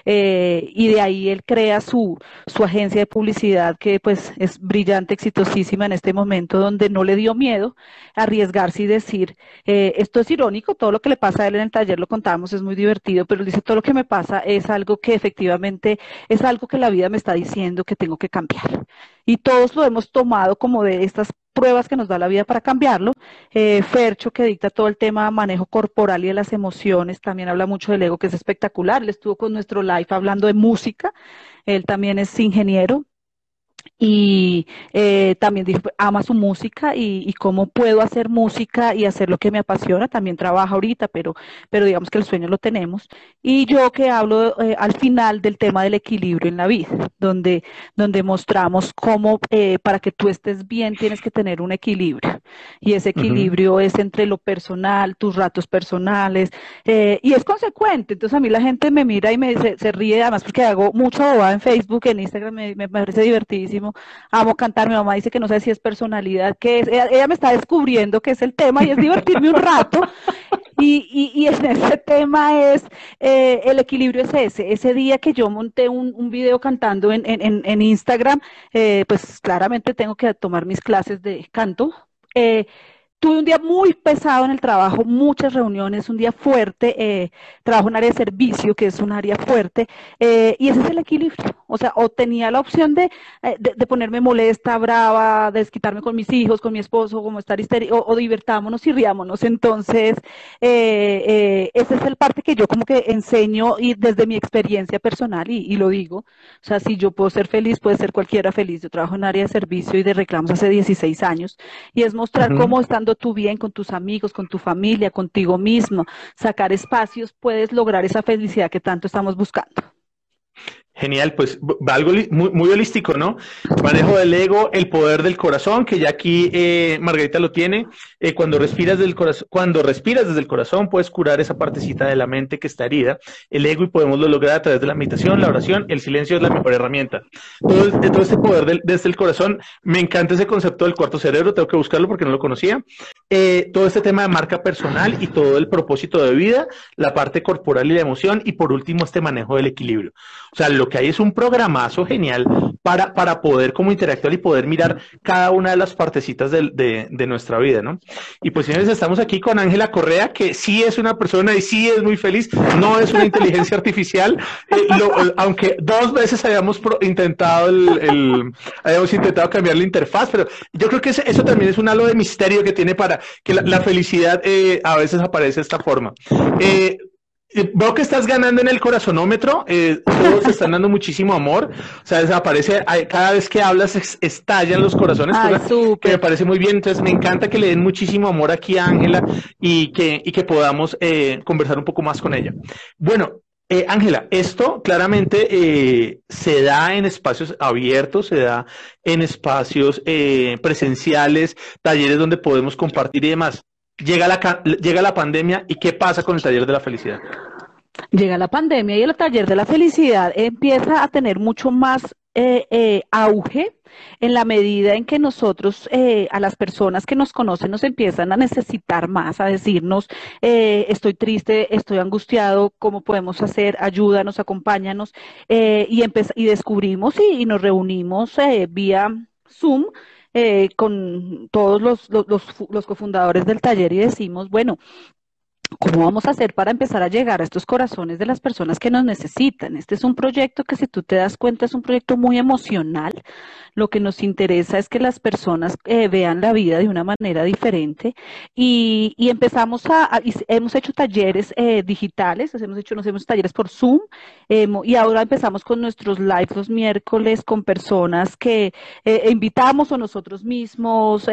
Eh, y de ahí él crea su, su agencia de publicidad que pues es brillante, exitosísima en este momento, donde no le dio miedo arriesgarse y decir, eh, esto es irónico, todo lo que le pasa a él en el taller lo contamos, es muy divertido, pero dice, todo lo que me pasa es algo que efectivamente es algo que la vida me está diciendo que tengo que cambiar. Y todos lo hemos tomado como de estas pruebas que nos da la vida para cambiarlo. Eh, Fercho, que dicta todo el tema de manejo corporal y de las emociones, también habla mucho del ego, que es espectacular. Él estuvo con nuestro live hablando de música. Él también es ingeniero, y eh, también ama su música y, cómo puedo hacer música y hacer lo que me apasiona. También trabaja ahorita, pero, pero digamos que el sueño lo tenemos. Y yo que hablo eh, al final del tema del equilibrio en la vida, donde, donde mostramos cómo eh, para que tú estés bien tienes que tener un equilibrio. Y ese equilibrio es entre lo personal, tus ratos personales, y es consecuente. Entonces a mí la gente me mira y me se ríe, además porque hago mucho bobada en Facebook, en Instagram, me, me parece amo cantar, mi mamá dice que no sé si es personalidad, que es, ella, me está descubriendo que es el tema y es divertirme un rato. Y, y, en ese tema es, eh, el equilibrio es ese. Ese día que yo monté un, un video cantando en, en, en Instagram, eh, pues claramente tengo que tomar mis clases de canto. Eh, Tuve un día muy pesado en el trabajo, muchas reuniones, un día fuerte, eh, trabajo en área de servicio, que es un área fuerte, eh, y ese es el equilibrio. O sea, o tenía la opción de, eh, de, ponerme molesta, brava, de desquitarme con mis hijos, con mi esposo, como estar histérico, o, o, divertámonos y riámonos. Entonces, eh, esa es el parte que yo como que enseño y desde mi experiencia personal, y, y, lo digo, o sea, si yo puedo ser feliz, puede ser cualquiera feliz. Yo trabajo en área de servicio y de reclamos hace 16 años, y es mostrar cómo estando tu bien con tus amigos, con tu familia, contigo mismo, sacar espacios, puedes lograr esa felicidad que tanto estamos buscando. Genial, pues algo muy, holístico, ¿no? Manejo del ego, el poder del corazón, que ya aquí eh, Margarita lo tiene. Eh, cuando respiras del corazón, cuando respiras desde el corazón, puedes curar esa partecita de la mente que está herida, el ego, y podemos lograr a través de la meditación, la oración, el silencio es la mejor herramienta. Todo, todo este poder desde el corazón, me encanta ese concepto del cuarto cerebro, tengo que buscarlo porque no lo conocía. Eh, todo este tema de marca personal y todo el propósito de vida, la parte corporal y la emoción, y por último, este manejo del equilibrio. O sea, lo que hay es un programazo genial para, para poder como interactuar y poder mirar cada una de las partecitas de, de, nuestra vida, ¿no? Y pues señores, estamos aquí con Ángela Correa, que sí es una persona y sí es muy feliz, no es una inteligencia artificial, eh, aunque dos veces hayamos intentado el, hayamos intentado cambiar la interfaz, pero yo creo que eso también es un halo de misterio que tiene para que la, felicidad eh, a veces aparece de esta forma. Eh, eh, veo que estás ganando en el corazonómetro, eh, todos están dando muchísimo amor, o sea, desaparece, cada vez que hablas estallan los corazones, que me parece muy bien, entonces me encanta que le den muchísimo amor aquí a Ángela y que, y que podamos eh, conversar un poco más con ella. Bueno, Ángela, esto claramente se da en espacios abiertos, se da en espacios presenciales, talleres donde podemos compartir y demás llega la, llega la pandemia y ¿qué pasa con el taller de la felicidad? Llega la pandemia y el taller de la felicidad empieza a tener mucho más eh, eh, auge en la medida en que nosotros, eh, a las personas que nos conocen, nos empiezan a necesitar más, a decirnos, estoy triste, estoy angustiado, ¿cómo podemos hacer? Ayúdanos, acompáñanos. y, y descubrimos y nos reunimos vía Zoom eh, con todos los, los, los, cofundadores del taller y decimos, bueno, ¿Cómo vamos a hacer para empezar a llegar a estos corazones de las personas que nos necesitan? Este es un proyecto que si tú te das cuenta es un proyecto muy emocional. Lo que nos interesa es que las personas eh, vean la vida de una manera diferente y, y empezamos a, hemos hecho talleres eh, digitales, hemos hecho, nos hemos talleres por Zoom y ahora empezamos con nuestros live los miércoles con personas que eh, invitamos o nosotros mismos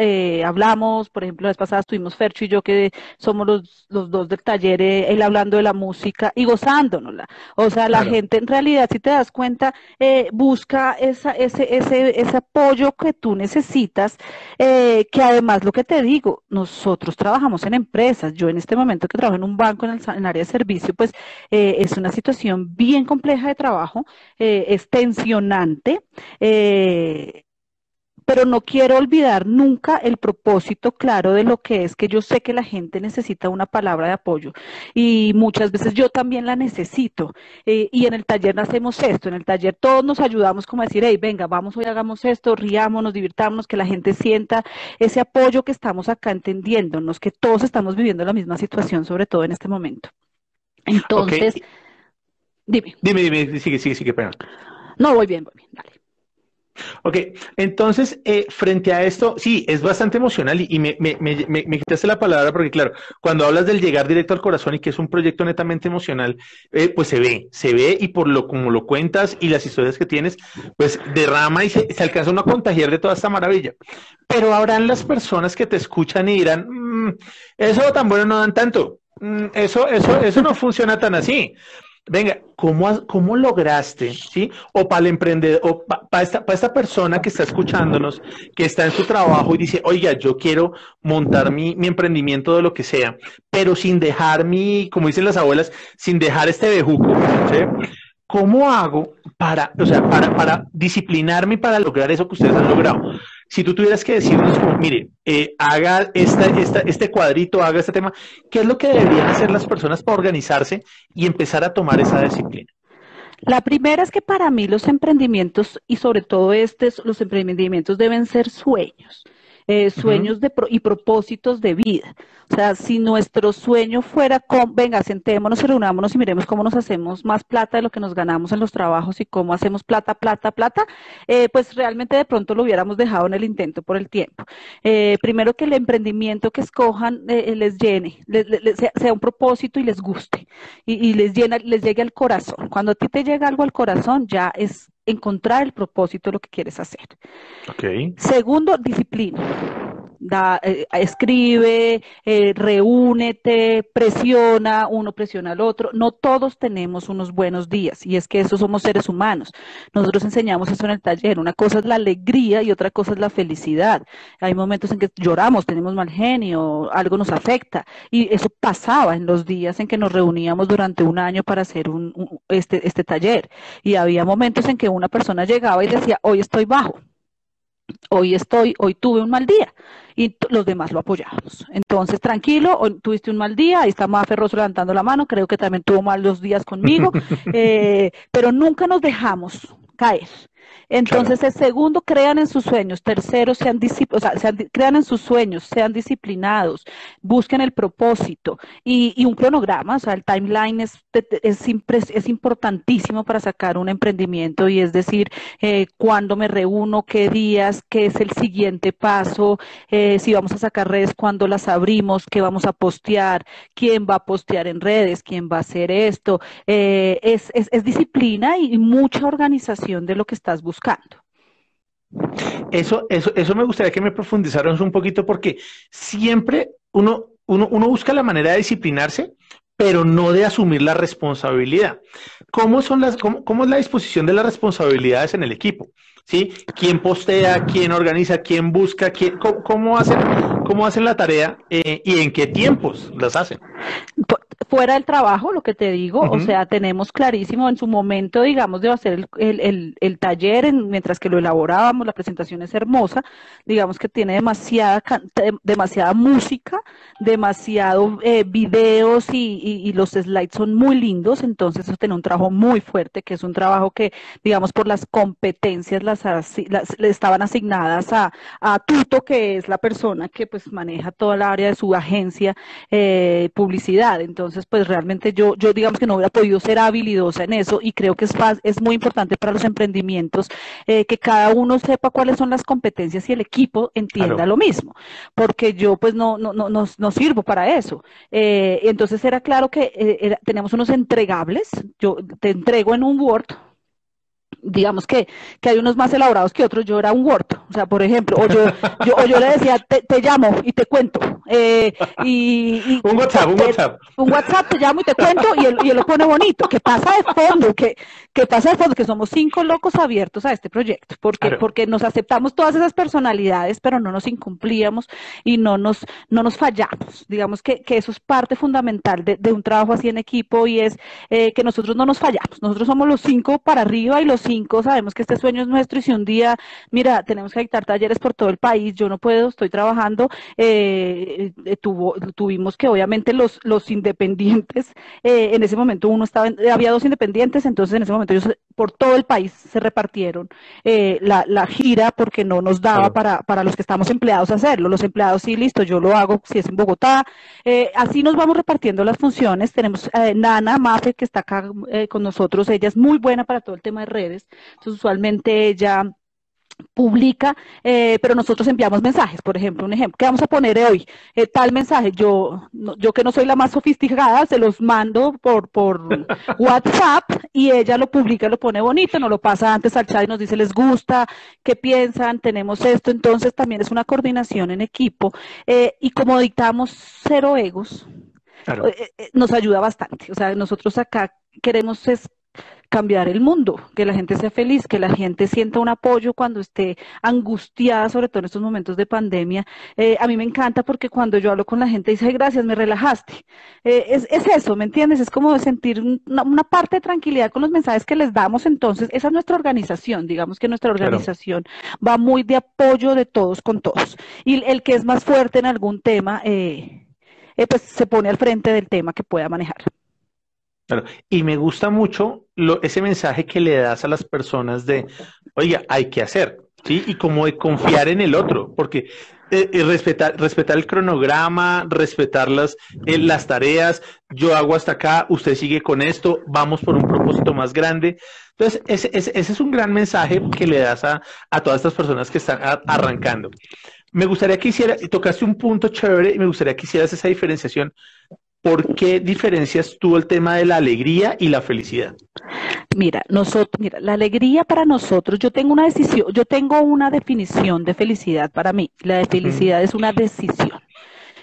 hablamos, por ejemplo, la vez pasada estuvimos Fercho y yo que somos los, los dos del taller, eh, él hablando de la música y gozándonosla. O sea, la gente en realidad, si te das cuenta, eh, busca esa, ese, ese, ese apoyo que tú necesitas, eh, que además lo que te digo, nosotros trabajamos en empresas, yo en este momento que trabajo en un banco en el, en área de servicio, pues es una situación bien compleja de trabajo, es tensionante pero no quiero olvidar nunca el propósito claro de lo que es que yo sé que la gente necesita una palabra de apoyo y muchas veces yo también la necesito. Eh, y en el taller hacemos esto, en el taller todos nos ayudamos como a decir, hey, venga, vamos hoy, hagamos esto, riámonos, divirtámonos, que la gente sienta ese apoyo que estamos acá entendiéndonos, que todos estamos viviendo la misma situación, sobre todo en este momento. Entonces, dime. Dime, dime, sigue, sigue, sigue, perdón. No, voy bien, voy bien, dale. Ok, entonces, eh, frente a esto, sí, es bastante emocional y, me, me, me, me, quitaste la palabra porque, claro, cuando hablas del llegar directo al corazón y que es un proyecto netamente emocional, eh, pues se ve, se ve y por lo como lo cuentas y las historias que tienes, pues derrama y se, alcanza uno a contagiar de toda esta maravilla. Pero habrán las personas que te escuchan y dirán, mm, eso tan bueno no dan tanto, mm, eso, eso, eso no funciona tan así. Venga, ¿cómo, cómo lograste, sí? O para el emprendedor, o para esta, esta persona que está escuchándonos, que está en su trabajo y dice, oiga, yo quiero montar mi, mi emprendimiento de lo que sea, pero sin dejar mi, como dicen las abuelas, sin dejar este bejuco, ¿sí? ¿Cómo hago para, o sea, para, disciplinarme para lograr eso que ustedes han logrado? Si tú tuvieras que decirnos, como, mire, eh, haga esta, esta, este cuadrito, haga este tema, ¿qué es lo que deberían hacer las personas para organizarse y empezar a tomar esa disciplina? La primera es que para mí los emprendimientos y sobre todo estos, los emprendimientos deben ser sueños. Eh, sueños de y propósitos de vida. O sea, si nuestro sueño fuera con, venga, sentémonos y reunámonos y miremos cómo nos hacemos más plata de lo que nos ganamos en los trabajos y cómo hacemos plata, plata, plata, eh, pues realmente de pronto lo hubiéramos dejado en el intento por el tiempo. Eh, primero que el emprendimiento que escojan les llene, sea, un propósito y les guste y, y les llena, les llegue al corazón. Cuando a ti te llega algo al corazón, ya es encontrar el propósito de lo que quieres hacer. Okay. Segundo, disciplina. Da, eh, escribe, eh, reúnete, presiona, uno presiona al otro. No todos tenemos unos buenos días y es que esos somos seres humanos. Nosotros enseñamos eso en el taller. Una cosa es la alegría y otra cosa es la felicidad. Hay momentos en que lloramos, tenemos mal genio, algo nos afecta y eso pasaba en los días en que nos reuníamos durante un año para hacer un, este, este taller y había momentos en que una persona llegaba y decía, hoy estoy bajo hoy estoy, hoy tuve un mal día y los demás lo apoyamos. Entonces, tranquilo, tuviste un mal día, ahí está Mafe Rosso levantando la mano, creo que también tuvo malos días conmigo, eh, pero nunca nos dejamos caer. Entonces, el segundo, crean en sus sueños. Tercero, sean, o sea, sean crean en sus sueños, sean disciplinados, busquen el propósito y, y un cronograma, o sea, el timeline es, es, es, importantísimo para sacar un emprendimiento y es decir, eh, cuándo me reúno, qué días, qué es el siguiente paso, eh, si vamos a sacar redes, cuándo las abrimos, qué vamos a postear, quién va a postear en redes, quién va a hacer esto. Eh, es, es, es disciplina y mucha organización de lo que estás buscando buscando. Eso, eso, eso me gustaría que me profundizaran un poquito porque siempre uno, uno, uno busca la manera de disciplinarse, pero no de asumir la responsabilidad. ¿Cómo, son las, cómo, cómo es la disposición de las responsabilidades en el equipo? ¿Sí? ¿Quién postea, quién organiza, quién busca, quién, cómo, hacen, cómo hacen la tarea eh, y en qué tiempos las hacen? Fuera del trabajo, lo que te digo, o sea, tenemos clarísimo en su momento, digamos, de hacer el, el, el, taller, mientras que lo elaborábamos, la presentación es hermosa, digamos que tiene demasiada, demasiada música, demasiado eh, videos y, y, los slides son muy lindos, entonces eso tiene un trabajo muy fuerte, que es un trabajo que, digamos, por las competencias las, las le estaban asignadas a, a Tuto, que es la persona que pues maneja toda el área de su agencia eh, publicidad, entonces entonces, pues realmente yo, yo digamos que no hubiera podido ser habilidosa en eso y creo que es, es muy importante para los emprendimientos eh, que cada uno sepa cuáles son las competencias y el equipo entienda lo mismo, porque yo pues no, no, no, no, sirvo para eso. Eh, entonces era claro que eh, tenemos unos entregables, yo te entrego en un Word digamos que, que hay unos más elaborados que otros, yo era un Word, o sea, por ejemplo, o yo, yo, o yo le decía, te, te, llamo y te cuento. Eh, y, un WhatsApp, un WhatsApp. Un WhatsApp, te llamo y te cuento y él, y él lo pone bonito, que pasa de fondo, que, que pasa de fondo, que somos cinco locos abiertos a este proyecto, porque, porque nos aceptamos todas esas personalidades, pero no nos incumplíamos y no nos, no nos fallamos. Digamos que, que eso es parte fundamental de, de un trabajo así en equipo y es eh, que nosotros no nos fallamos. Nosotros somos los cinco para arriba y los cinco sabemos que este sueño es nuestro y si un día, mira, tenemos que dictar talleres por todo el país, yo no puedo, estoy trabajando, eh, eh tuvimos que obviamente los, los independientes, eh, en ese momento uno estaba, había dos independientes, entonces en ese momento ellos por todo el país se repartieron eh, la, la, gira porque no nos daba para, para los que estamos empleados hacerlo. Los empleados sí, listo, yo lo hago si es en Bogotá. así nos vamos repartiendo las funciones. Tenemos Nana Mafe que está acá con nosotros, ella es muy buena para todo el tema de redes entonces, usualmente ella publica, eh, pero nosotros enviamos mensajes, por ejemplo, un ejemplo, ¿qué vamos a poner hoy? Eh, tal mensaje, yo, yo que no soy la más sofisticada, se los mando por, por WhatsApp y ella lo publica, lo pone bonito, nos lo pasa antes al chat y nos dice, les gusta, qué piensan, tenemos esto, entonces también es una coordinación en equipo eh, y como dictamos cero egos, nos ayuda bastante, o sea, nosotros acá queremos es cambiar el mundo, que la gente sea feliz, que la gente sienta un apoyo cuando esté angustiada, sobre todo en estos momentos de pandemia. Eh, a mí me encanta porque cuando yo hablo con la gente dice, gracias, me relajaste. Eh, es, es, eso, ¿me entiendes? Es como sentir una, parte de tranquilidad con los mensajes que les damos. Entonces, esa es nuestra organización. Digamos que nuestra organización va muy de apoyo de todos con todos. Y el que es más fuerte en algún tema, eh, pues se pone al frente del tema que pueda manejar. Y me gusta mucho lo, ese mensaje que le das a las personas de, oiga, hay que hacer, ¿sí? Y como de confiar en el otro, porque eh, respetar, respetar el cronograma, respetar las, eh, las tareas, yo hago hasta acá, usted sigue con esto, vamos por un propósito más grande. Entonces, ese, ese, es un gran mensaje que le das a, a todas estas personas que están arrancando. Me gustaría que hiciera, tocaste un punto chévere y me gustaría que hicieras esa diferenciación ¿por qué diferencias tú el tema de la alegría y la felicidad? Mira, nosotros, mira, la alegría para nosotros, yo tengo una decisión, yo tengo una definición de felicidad para mí. La de felicidad es una decisión.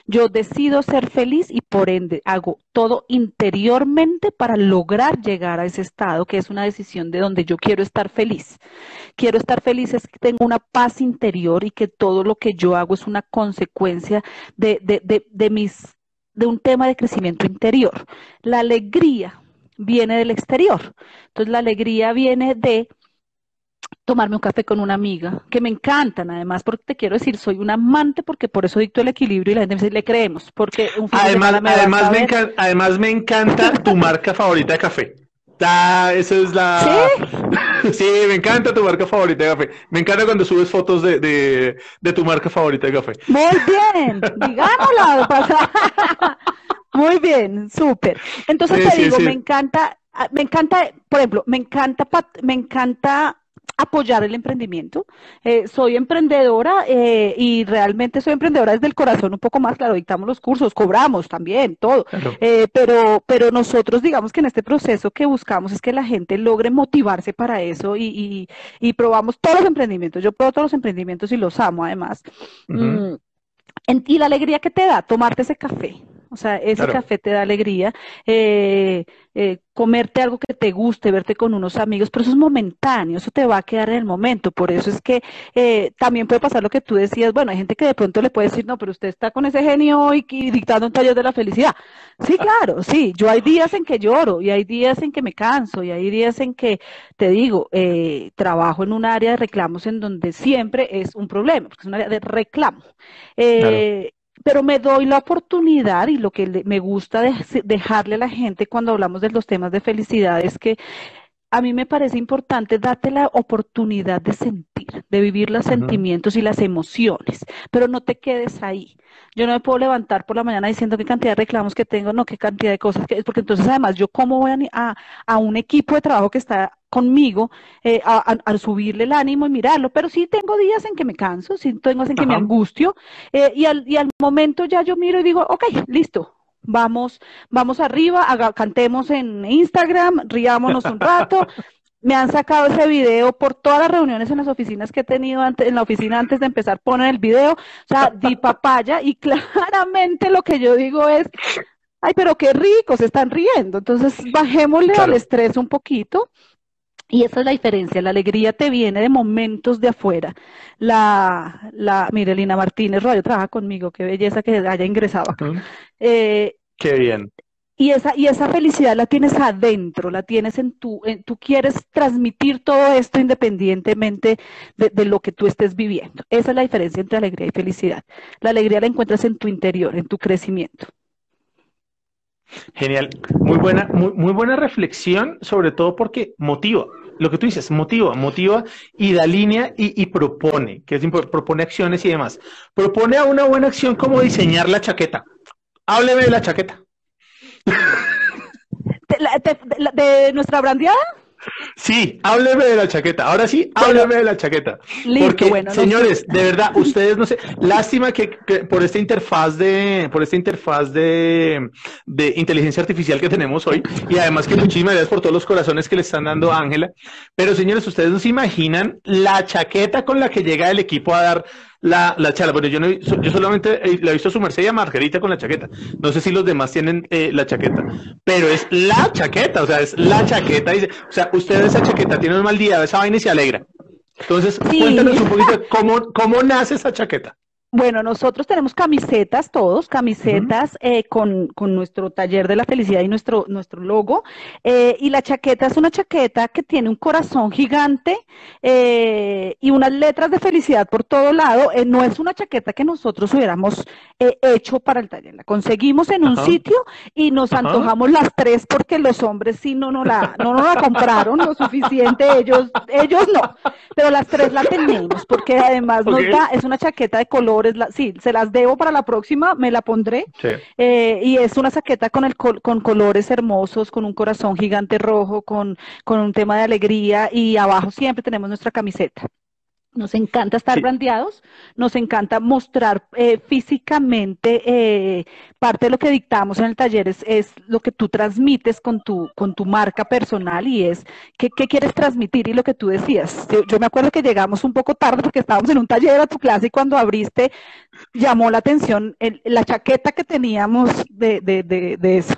Yo decido ser feliz y por ende hago todo interiormente para lograr llegar a ese estado, que es una decisión de donde yo quiero estar feliz. Quiero estar feliz es que tengo una paz interior y que todo lo que yo hago es una consecuencia de, de, de, de mis, de un tema de crecimiento interior. La alegría viene del exterior. Entonces la alegría viene de tomarme un café con una amiga, que me encantan además, porque te quiero decir, soy un amante porque por eso dicto el equilibrio y la gente me dice, le creemos, porque un además, me además, me encanta, además me encanta tu marca favorita de café. Ah, esa es la... ¿Sí? sí, me encanta tu marca favorita de café. Me encanta cuando subes fotos de, de, de tu marca favorita de café. Muy bien, digámoslo. Muy bien, súper. Entonces te digo, me encanta, me encanta, por ejemplo, me encanta, me encanta apoyar el emprendimiento. Eh, soy emprendedora eh, y realmente soy emprendedora desde el corazón un poco más, claro, dictamos los cursos, cobramos también, todo, eh, pero, pero nosotros digamos que en este proceso que buscamos es que la gente logre motivarse para eso y, y, probamos todos los emprendimientos. Yo pruebo todos los emprendimientos y los amo además. Mm, y la alegría que te da tomarte ese café, o sea, ese café te da alegría. Eh, eh, comerte algo que te guste, verte con unos amigos, pero eso es momentáneo, eso te va a quedar en el momento. Por eso es que eh, también puede pasar lo que tú decías. Bueno, hay gente que de pronto le puede decir, no, pero usted está con ese genio y, dictando un taller de la felicidad. Sí, claro, sí. Yo hay días en que lloro y hay días en que me canso y hay días en que, te digo, trabajo en un área de reclamos en donde siempre es un problema, porque es un área de reclamo. Eh, pero me doy la oportunidad y lo que me gusta dejarle a la gente cuando hablamos de los temas de felicidad es que a mí me parece importante darte la oportunidad de sentir, de vivir los sentimientos y las emociones, pero no te quedes ahí. Yo no me puedo levantar por la mañana diciendo qué cantidad de reclamos que tengo, no qué cantidad de cosas que es, porque entonces además yo cómo voy a, a un equipo de trabajo que está conmigo eh, a, subirle el ánimo y mirarlo, pero sí tengo días en que me canso, sí tengo días en que me angustio eh, y, al, y al momento ya yo miro y digo, ok, listo, vamos, vamos arriba, cantemos en Instagram, riámonos un rato. Me han sacado ese video por todas las reuniones en las oficinas que he tenido antes, en la oficina antes de empezar, poner el video, o sea, di papaya y claramente lo que yo digo es, ay, pero qué rico, se están riendo. Entonces, bajémosle al estrés un poquito y esa es la diferencia, la alegría te viene de momentos de afuera. La, la, mire, Lina Martínez Royo trabaja conmigo, qué belleza que haya ingresado acá. Eh, qué bien. Y esa, y esa felicidad la tienes adentro, la tienes en tu, en, tú quieres transmitir todo esto independientemente de, de, lo que tú estés viviendo. Esa es la diferencia entre alegría y felicidad. La alegría la encuentras en tu interior, en tu crecimiento. Genial, muy buena, muy, muy buena reflexión, sobre todo porque motiva. Lo que tú dices, motiva, motiva y da línea y, y propone, que es propone acciones y demás. Propone a una buena acción como diseñar la chaqueta. Hábleme de la chaqueta. ¿De, de nuestra brandeada? Sí, hábleme de la chaqueta. Ahora sí, hábleme de la chaqueta. Porque, señores, de verdad, ustedes no sé, lástima que, por esta interfaz de, por esta interfaz de, de inteligencia artificial que tenemos hoy, y además que muchísimas gracias por todos los corazones que le están dando a Ángela. Pero señores, ustedes no se imaginan la chaqueta con la que llega el equipo a dar la, la charla. Bueno, yo, no, yo solamente la he visto a su merced y a Margarita con la chaqueta. No sé si los demás tienen eh, la chaqueta, pero es la chaqueta, o sea, es la chaqueta. Dice, o sea, usted esa chaqueta tiene un mal día, esa vaina y se alegra. Entonces, cuéntanos un poquito cómo, cómo nace esa chaqueta. Bueno, nosotros tenemos camisetas todos, camisetas eh, con, con, nuestro taller de la felicidad y nuestro, nuestro logo. Eh, y la chaqueta es una chaqueta que tiene un corazón gigante eh, y unas letras de felicidad por todo lado. no es una chaqueta que nosotros hubiéramos hecho para el taller. La conseguimos en un sitio y nos antojamos las tres porque los hombres sí no nos la, no nos la compraron lo suficiente, ellos, ellos no. Pero las tres la tenemos porque además nos da, es una chaqueta de color sí, se las debo para la próxima, me la pondré. Eh, y es una saqueta con, el con colores hermosos, con un corazón gigante rojo, con, con un tema de alegría y abajo siempre tenemos nuestra camiseta. Nos encanta estar brandeados, nos encanta mostrar eh, físicamente eh, parte de lo que dictamos en el taller es, es, lo que tú transmites con tu, con tu marca personal y es qué, qué quieres transmitir y lo que tú decías. Yo, me acuerdo que llegamos un poco tarde porque estábamos en un taller a tu clase y cuando abriste llamó la atención la chaqueta que teníamos de, de, de, de eso.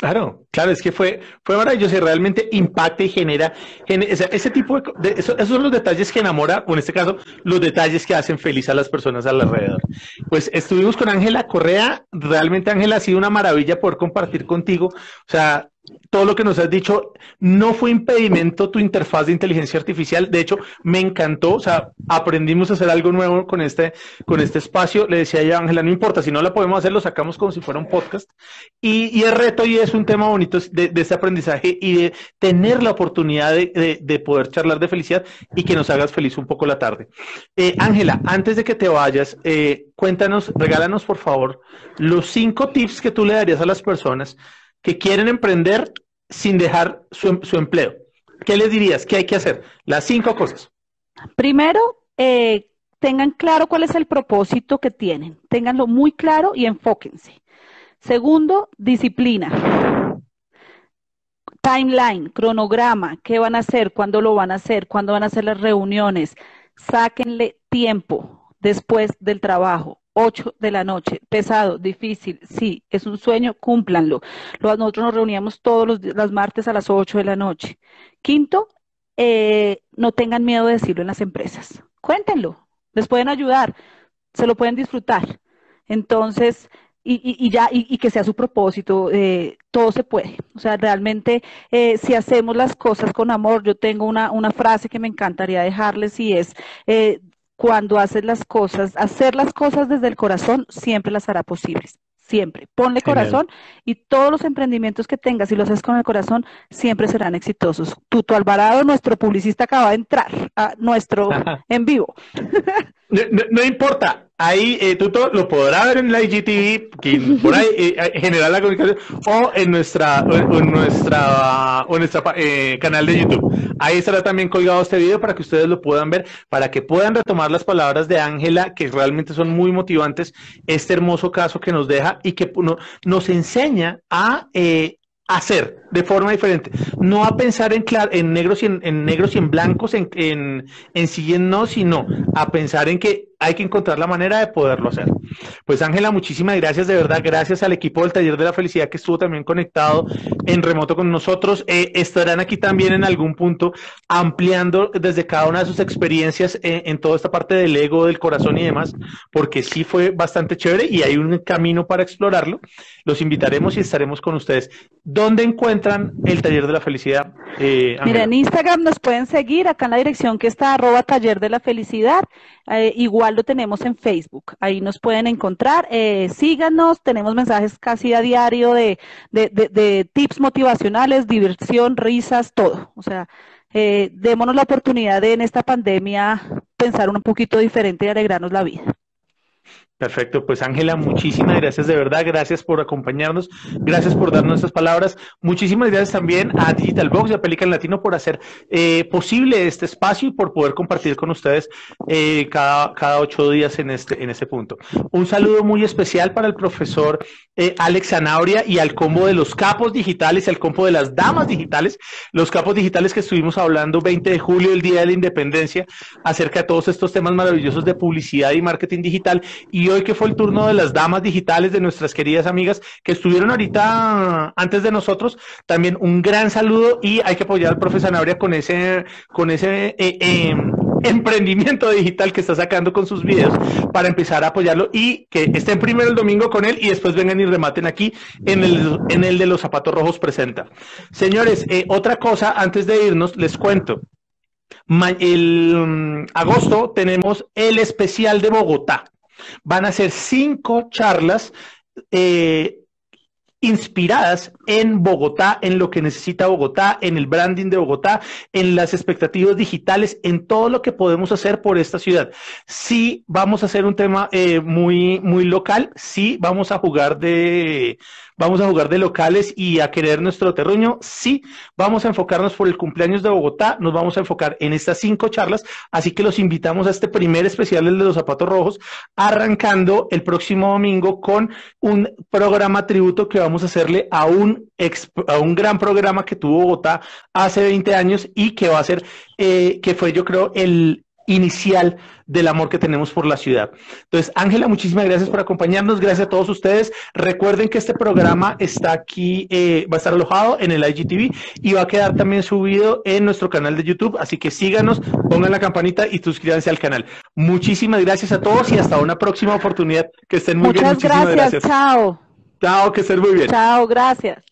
Claro, claro, es que fue, fue maravilloso y realmente impacta y genera, ese, tipo de, esos son los detalles que enamora, o en este caso, los detalles que hacen feliz a las personas alrededor. Pues estuvimos con Ángela Correa, realmente Ángela ha sido una maravilla poder compartir contigo, o sea, todo lo que nos has dicho no fue impedimento tu interfaz de inteligencia artificial. De hecho, me encantó. O sea, aprendimos a hacer algo nuevo con este, con este espacio. Le decía yo Ángela, no importa, si no la podemos hacer, lo sacamos como si fuera un podcast. Y, y el reto y es un tema bonito de, de, este aprendizaje y de tener la oportunidad de, de, poder charlar de felicidad y que nos hagas feliz un poco la tarde. Eh, Ángela, antes de que te vayas, eh, cuéntanos, regálanos por favor los cinco tips que tú le darías a las personas que quieren emprender sin dejar su, empleo. ¿Qué les dirías? ¿Qué hay que hacer? Las cinco cosas. Primero, eh, tengan claro cuál es el propósito que tienen. Ténganlo muy claro y enfóquense. Segundo, disciplina. Timeline, cronograma, qué van a hacer, cuándo lo van a hacer, cuándo van a hacer las reuniones. Sáquenle tiempo después del trabajo. 8 de la noche. Pesado, difícil, sí, es un sueño, cúmplanlo. Nosotros nos reuníamos todos los, los martes a las 8 de la noche. Quinto, eh, no tengan miedo de decirlo en las empresas. Cuéntenlo, les pueden ayudar, se lo pueden disfrutar. Entonces, y, ya, y, que sea su propósito, eh, todo se puede. O sea, realmente, eh, si hacemos las cosas con amor, yo tengo una, una frase que me encantaría dejarles y es, cuando haces las cosas, hacer las cosas desde el corazón siempre las hará posibles. Siempre. Ponle corazón y todos los emprendimientos que tengas, y los haces con el corazón, siempre serán exitosos. Tuto Alvarado, nuestro publicista, acaba de entrar a nuestro en vivo. no importa, Ahí eh, tú lo podrás ver en la IGTV, que por ahí eh, eh, generar la comunicación, o en nuestra, en nuestra, o en nuestra eh, canal de YouTube. Ahí estará también colgado este video para que ustedes lo puedan ver, para que puedan retomar las palabras de Ángela, que realmente son muy motivantes, este hermoso caso que nos deja y que nos enseña a eh, hacer de forma diferente, no a pensar en, en negros y en, negros y en blancos, en, en, en no, sino a pensar en que hay que encontrar la manera de poderlo hacer. Pues Ángela, muchísimas gracias, de verdad, gracias al equipo del Taller de la Felicidad que estuvo también conectado en remoto con nosotros. Eh, estarán aquí también en algún punto ampliando desde cada una de sus experiencias en, en, toda esta parte del ego, del corazón y demás, porque sí fue bastante chévere y hay un camino para explorarlo. Los invitaremos y estaremos con ustedes. ¿Dónde encuentran el Taller de la Felicidad? Eh, Mira, en Instagram nos pueden seguir acá en la dirección que está arroba Taller de la Felicidad. Eh, igual lo tenemos en Facebook. Ahí nos pueden encontrar. Eh, síganos. Tenemos mensajes casi a diario de, de, tips motivacionales, diversión, risas, todo. O sea, eh, démonos la oportunidad de en esta pandemia pensar un poquito diferente y alegrarnos la vida. Perfecto, pues Ángela, muchísimas gracias de verdad, gracias por acompañarnos, gracias por darnos estas palabras, muchísimas gracias también a Digital Box y a Pelican Latino por hacer eh, posible este espacio y por poder compartir con ustedes eh, cada, cada ocho días en este, en este punto. Un saludo muy especial para el profesor eh, Alex Zanabria y al combo de los capos digitales y al combo de las damas digitales, los capos digitales que estuvimos hablando 20 de julio, el Día de la Independencia, acerca de todos estos temas maravillosos de publicidad y marketing digital y hoy que fue el turno de las damas digitales de nuestras queridas amigas que estuvieron ahorita antes de nosotros. También un gran saludo y hay que apoyar al profe Sanabria con ese, con ese eh, em, emprendimiento digital que está sacando con sus videos para empezar a apoyarlo y que estén primero el domingo con él y después vengan y rematen aquí en el, en el de los zapatos rojos presenta. Señores, eh, otra cosa antes de irnos, les cuento. el mm, agosto tenemos el especial de Bogotá. Van a ser cinco charlas eh, inspiradas en Bogotá, en lo que necesita Bogotá, en el branding de Bogotá, en las expectativas digitales, en todo lo que podemos hacer por esta ciudad. Sí, vamos a hacer un tema eh, muy, muy local, sí, vamos a jugar de vamos a jugar de locales y a querer nuestro terruño. Sí, vamos a enfocarnos por el cumpleaños de Bogotá, nos vamos a enfocar en estas cinco charlas, así que los invitamos a este primer especial, de los zapatos rojos, arrancando el próximo domingo con un programa tributo que vamos a hacerle a un, a un gran programa que tuvo Bogotá hace 20 años y que va a ser, eh, que fue yo creo el inicial del amor que tenemos por la ciudad. Entonces, Ángela, muchísimas gracias por acompañarnos, gracias a todos ustedes. Recuerden que este programa está aquí, eh, va a estar alojado en el IGTV y va a quedar también subido en nuestro canal de YouTube, así que síganos, pongan la campanita y suscríbanse al canal. Muchísimas gracias a todos y hasta una próxima oportunidad. Que estén muy bien. Muchísimas gracias. Chao. Chao, que estén muy bien. Chao, gracias.